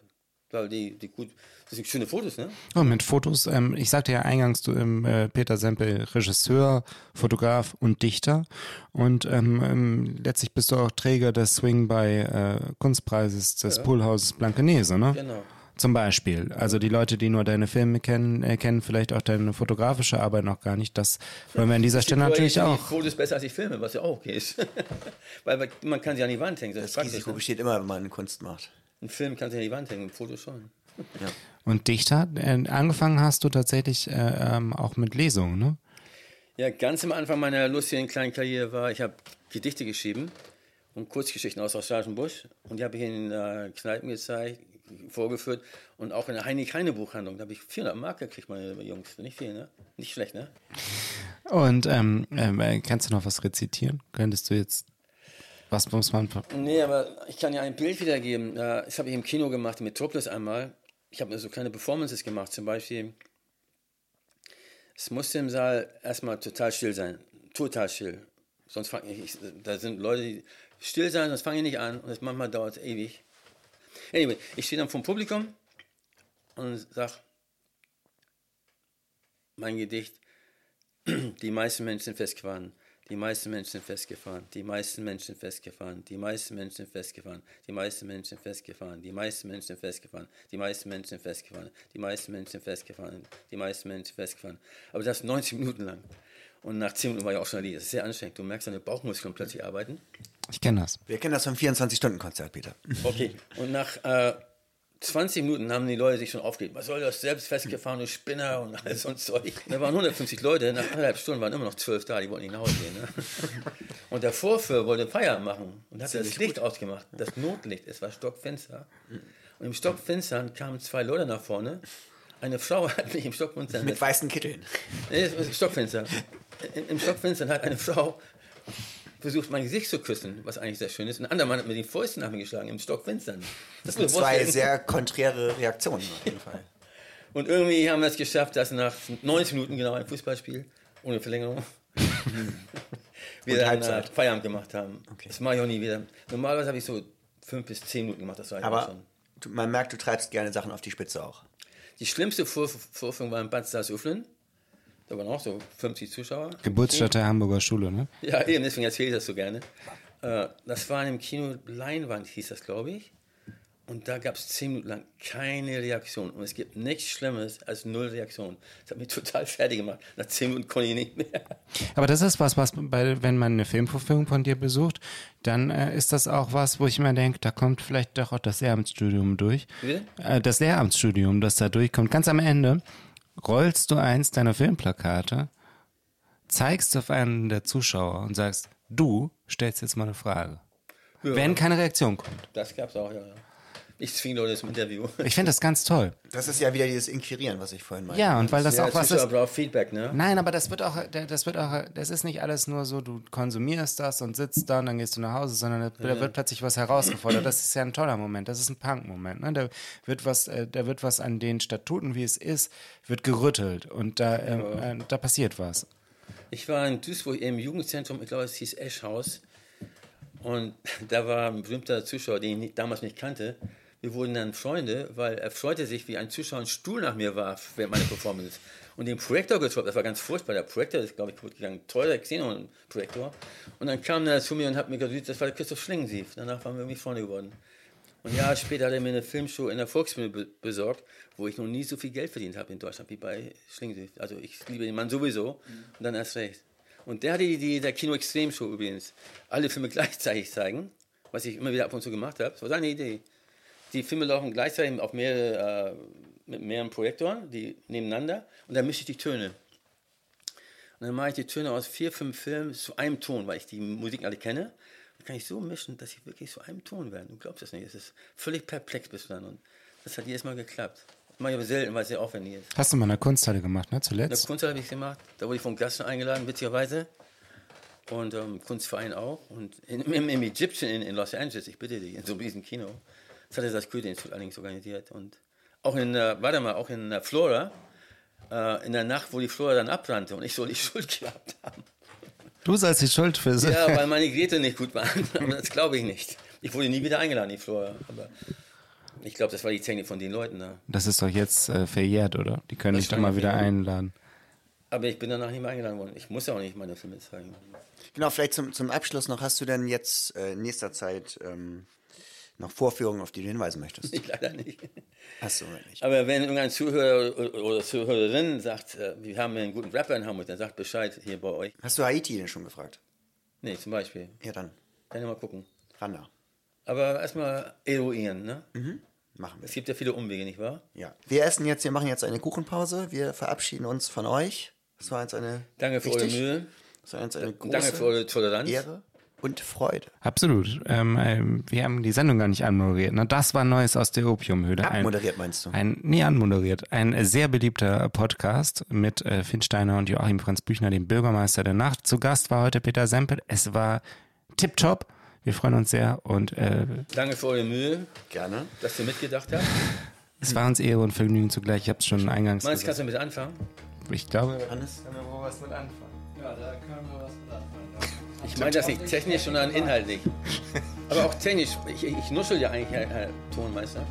Weil die, die gut, das sind schöne Fotos, ne? Oh, mit Fotos, ähm, ich sagte ja eingangs, du, ähm, äh, Peter Sempel, Regisseur, Fotograf und Dichter. Und ähm, ähm, letztlich bist du auch Träger des Swing bei äh, Kunstpreises des Poolhauses Blankenese, ne? Genau. Zum Beispiel. Also die Leute, die nur deine Filme kennen, äh, kennen vielleicht auch deine fotografische Arbeit noch gar nicht. Das wollen wir an dieser Stelle natürlich auch. Fotos besser als ich filme, was ja auch okay ist. Weil man kann sie an die Wand hängen. Das, ist Das. Risiko Ne? besteht immer, wenn man Kunst macht. Ein Film kann sie an die Wand hängen, ein Foto schon. Und Dichter, äh, angefangen hast du tatsächlich äh, ähm, auch mit Lesungen, ne? Ja, ganz am Anfang meiner lustigen kleinen Karriere war, ich habe Gedichte geschrieben und Kurzgeschichten aus australischen Busch. Und die habe ich in äh, Kneipen gezeigt, vorgeführt und auch in der Heinrich-Heine-Buchhandlung. Da habe ich 400 Mark gekriegt, meine Jungs. Nicht viel, ne? Nicht schlecht, ne? Und ähm, äh, kannst du noch was rezitieren? Könntest du jetzt, was muss man, Nee, aber ich kann ja ein Bild wiedergeben. Das habe ich im Kino gemacht, im Metropolis einmal. Ich habe so kleine Performances gemacht. Zum Beispiel, es musste im Saal erstmal total still sein. Total still. Sonst fange ich, da sind Leute, die still sein, sonst fange ich nicht an. Und das manchmal dauert es ewig. Anyway, ich stehe dann vom Publikum und sage, mein Gedicht, die meisten Menschen sind festgefahren. Die meisten Menschen sind festgefahren. Die meisten Menschen sind festgefahren. Die meisten Menschen sind festgefahren. Die meisten Menschen sind festgefahren. Die meisten Menschen sind festgefahren. Die meisten Menschen sind festgefahren. Die meisten Menschen sind festgefahren. Die meisten Menschen sind festgefahren. Aber das 90 Minuten lang. Und nach 10 Minuten war ich auch schon erledigt. Das ist sehr anstrengend. Du merkst, deine Bauchmuskeln plötzlich arbeiten. ich kenne das. Wir kennen das vom 24-Stunden-Konzert, Peter. Okay. Und nach äh, 20 Minuten haben die Leute sich schon aufgeregt. Was soll das? Selbst festgefahrene Spinner und alles so ein Zeug. Da waren 150 Leute. Nach anderthalb Stunden waren immer noch zwölf da. Die wollten nicht nach Hause gehen. Ne? Und der Vorführer wollte Feierabend machen und hat das Licht ausgemacht. Das Notlicht. Es war stockfinster. Und im Stockfinstern kamen zwei Leute nach vorne. Eine Frau hat mich im Stockfinstern Mit weißen Kitteln. Nee, das ist Stockfenster. Im im Stockfenster hat eine Frau versucht, mein Gesicht zu küssen, was eigentlich sehr schön ist. Ein anderer Mann hat mir die Fäuste nach mir geschlagen im Stockfenster. Das ist Zwei sehr konträre Reaktionen auf jeden Fall. Und irgendwie haben wir es geschafft, dass nach 90 Minuten genau ein Fußballspiel ohne Verlängerung wir dann äh, Halbzeit. Feierabend gemacht haben. Okay. Das mache ich auch nie wieder. Normalerweise habe ich so fünf bis zehn Minuten gemacht. Das war Aber schon. du, man merkt, du treibst gerne Sachen auf die Spitze auch. Die schlimmste Vor Vorführung war in Bad Salzuflen. Da waren auch so 50 Zuschauer. Geburtsstadt der Hamburger Schule, ne? Ja, eben, deswegen erzähle ich das so gerne. Äh, das war im Kino Leinwand, hieß das, glaube ich. Und da gab es zehn Minuten lang keine Reaktion. Und es gibt nichts Schlimmes als null Reaktion. Das hat mich total fertig gemacht. Nach zehn Minuten konnte ich nicht mehr. Aber das ist was, was bei, wenn man eine Filmvorführung von dir besucht, dann äh, ist das auch was, wo ich immer denke, da kommt vielleicht doch auch das Lehramtsstudium durch. Äh, das Lehramtsstudium, das da durchkommt. Ganz am Ende rollst du eins deiner Filmplakate, zeigst auf einen der Zuschauer und sagst, du stellst jetzt mal eine Frage. Wenn keine Reaktion kommt. Das gab es auch, ja. ja. Ich zwinge Leute zum Interview. Ich finde das ganz toll. Das ist ja wieder dieses Inquirieren, was ich vorhin meinte. Ja, und weil das Ja, auch was ist. braucht Feedback, ne? Nein, aber das wird auch, das wird auch, das ist nicht alles nur so, du konsumierst das und sitzt da und dann gehst du nach Hause, sondern da, da wird plötzlich was herausgefordert. Das ist ja ein toller Moment. Das ist ein Punk-Moment. Ne? Da wird was, äh, da wird was an den Statuten, wie es ist, wird gerüttelt und da, äh, äh, da passiert was. Ich war in Duisburg im Jugendzentrum, ich glaube, es hieß Eschhaus. Und da war ein berühmter Zuschauer, den ich damals nicht kannte. Wir wurden dann Freunde, weil er freute sich, wie ein Zuschauer einen Stuhl nach mir warf während meiner Performance. Und den Projektor getroffen, das war ganz furchtbar. Der Projektor ist, glaube ich, kaputt gegangen. Teurer Xenon-Projektor. Und dann kam er zu mir und hat mir gesagt, das war der Christoph Schlingensief. Danach waren wir irgendwie Freunde geworden. Und Jahre später hat er mir eine Filmshow in der Volksbühne be besorgt, wo ich noch nie so viel Geld verdient habe in Deutschland wie bei Schlingensief. Also ich liebe den Mann sowieso und dann erst recht. Und der hatte die Idee der Kino Extrem Show übrigens, alle Filme gleichzeitig zeigen, was ich immer wieder ab und zu gemacht habe. Das war seine Idee. Die Filme laufen gleichzeitig auf mehrere, äh, mit mehreren Projektoren, die nebeneinander, und dann mische ich die Töne. Und dann mache ich die Töne aus vier, fünf Filmen zu einem Ton, weil ich die Musik alle kenne. Dann kann ich so mischen, dass sie wirklich zu einem Ton werden. Du glaubst das nicht. Es ist völlig perplex bist du dann. Und das hat jedes Mal geklappt. Das mache ich aber selten, weil es sehr aufwendig ist. Hast du mal eine Kunsthalle gemacht, ne? Zuletzt? Kunsthalle habe ich gemacht. Da wurde ich vom Gast eingeladen, witzigerweise. Und ähm, Kunstverein auch. Und in, im, im Egyptian in, in Los Angeles, ich bitte dich, in so einem riesen Kino. Das hatte das Goethe-Institut allerdings organisiert. Und auch in, äh, warte mal, auch in Flora, äh, in der Nacht, wo die Flora dann abbrannte und ich soll die Schuld gehabt haben. Du sollst die Schuld für Ja, weil meine Geräte nicht gut waren. Aber das glaube ich nicht. Ich wurde nie wieder eingeladen, die Flora. Aber ich glaube, das war die Technik von den Leuten da. Das ist doch jetzt äh, verjährt, oder? Die können Das dich doch mal wieder einladen. Aber ich bin danach nicht mehr eingeladen worden. Ich muss ja auch nicht meine Filme zeigen. Genau, vielleicht zum, zum Abschluss noch, hast du denn jetzt äh, in nächster Zeit ähm, noch Vorführungen, auf die du hinweisen möchtest? Ich leider nicht. Achso, nicht. Aber wenn irgendein Zuhörer oder- Zuhörerin sagt, äh, wir haben einen guten Rapper in Hamburg, dann sagt Bescheid hier bei euch. Hast du Haiti denn schon gefragt? Nee, zum Beispiel. Ja, dann. Kann ich mal gucken. Ran da. Aber erstmal eruieren, ne? Machen wir. Es gibt ja viele Umwege, nicht wahr? Ja. Wir essen jetzt, wir machen jetzt eine Kuchenpause. Wir verabschieden uns von euch. Das war jetzt eine. Danke für richtig, eure Mühe. Das war jetzt eine große Danke für eure Toleranz. Ehre und Freude. Absolut. Ähm, ähm, wir haben die Sendung gar nicht anmoderiert. Ne? Das war Neues aus der Opiumhöhle. Ein- Abmoderiert meinst du? Ein, nee, anmoderiert. Ein sehr beliebter Podcast mit äh, Finn Steiner und Joachim Franz Büchner, dem Bürgermeister der Nacht. Zu Gast war heute Peter Sempel. Es war tipptopp. Wir freuen uns sehr und äh, Danke für eure Mühe, Gerne. dass ihr mitgedacht habt. es war uns Ehre und Vergnügen zugleich. Ich habe es schon eingangs Meinst du, gesagt. kannst du mit anfangen? Ich glaube, Hannes? Ich meine das nicht technisch, sondern inhaltlich. Aber auch technisch. Ich, ich nuschel ja eigentlich, Herr, Herr Tonmeister.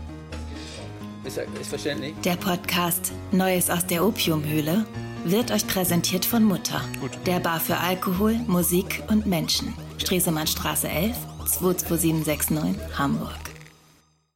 Ist, ist verständlich? Der Podcast Neues aus der Opiumhöhle wird euch präsentiert von Mutter. Der Bar für Alkohol, Musik und Menschen. Stresemannstraße 11, 22769, Hamburg.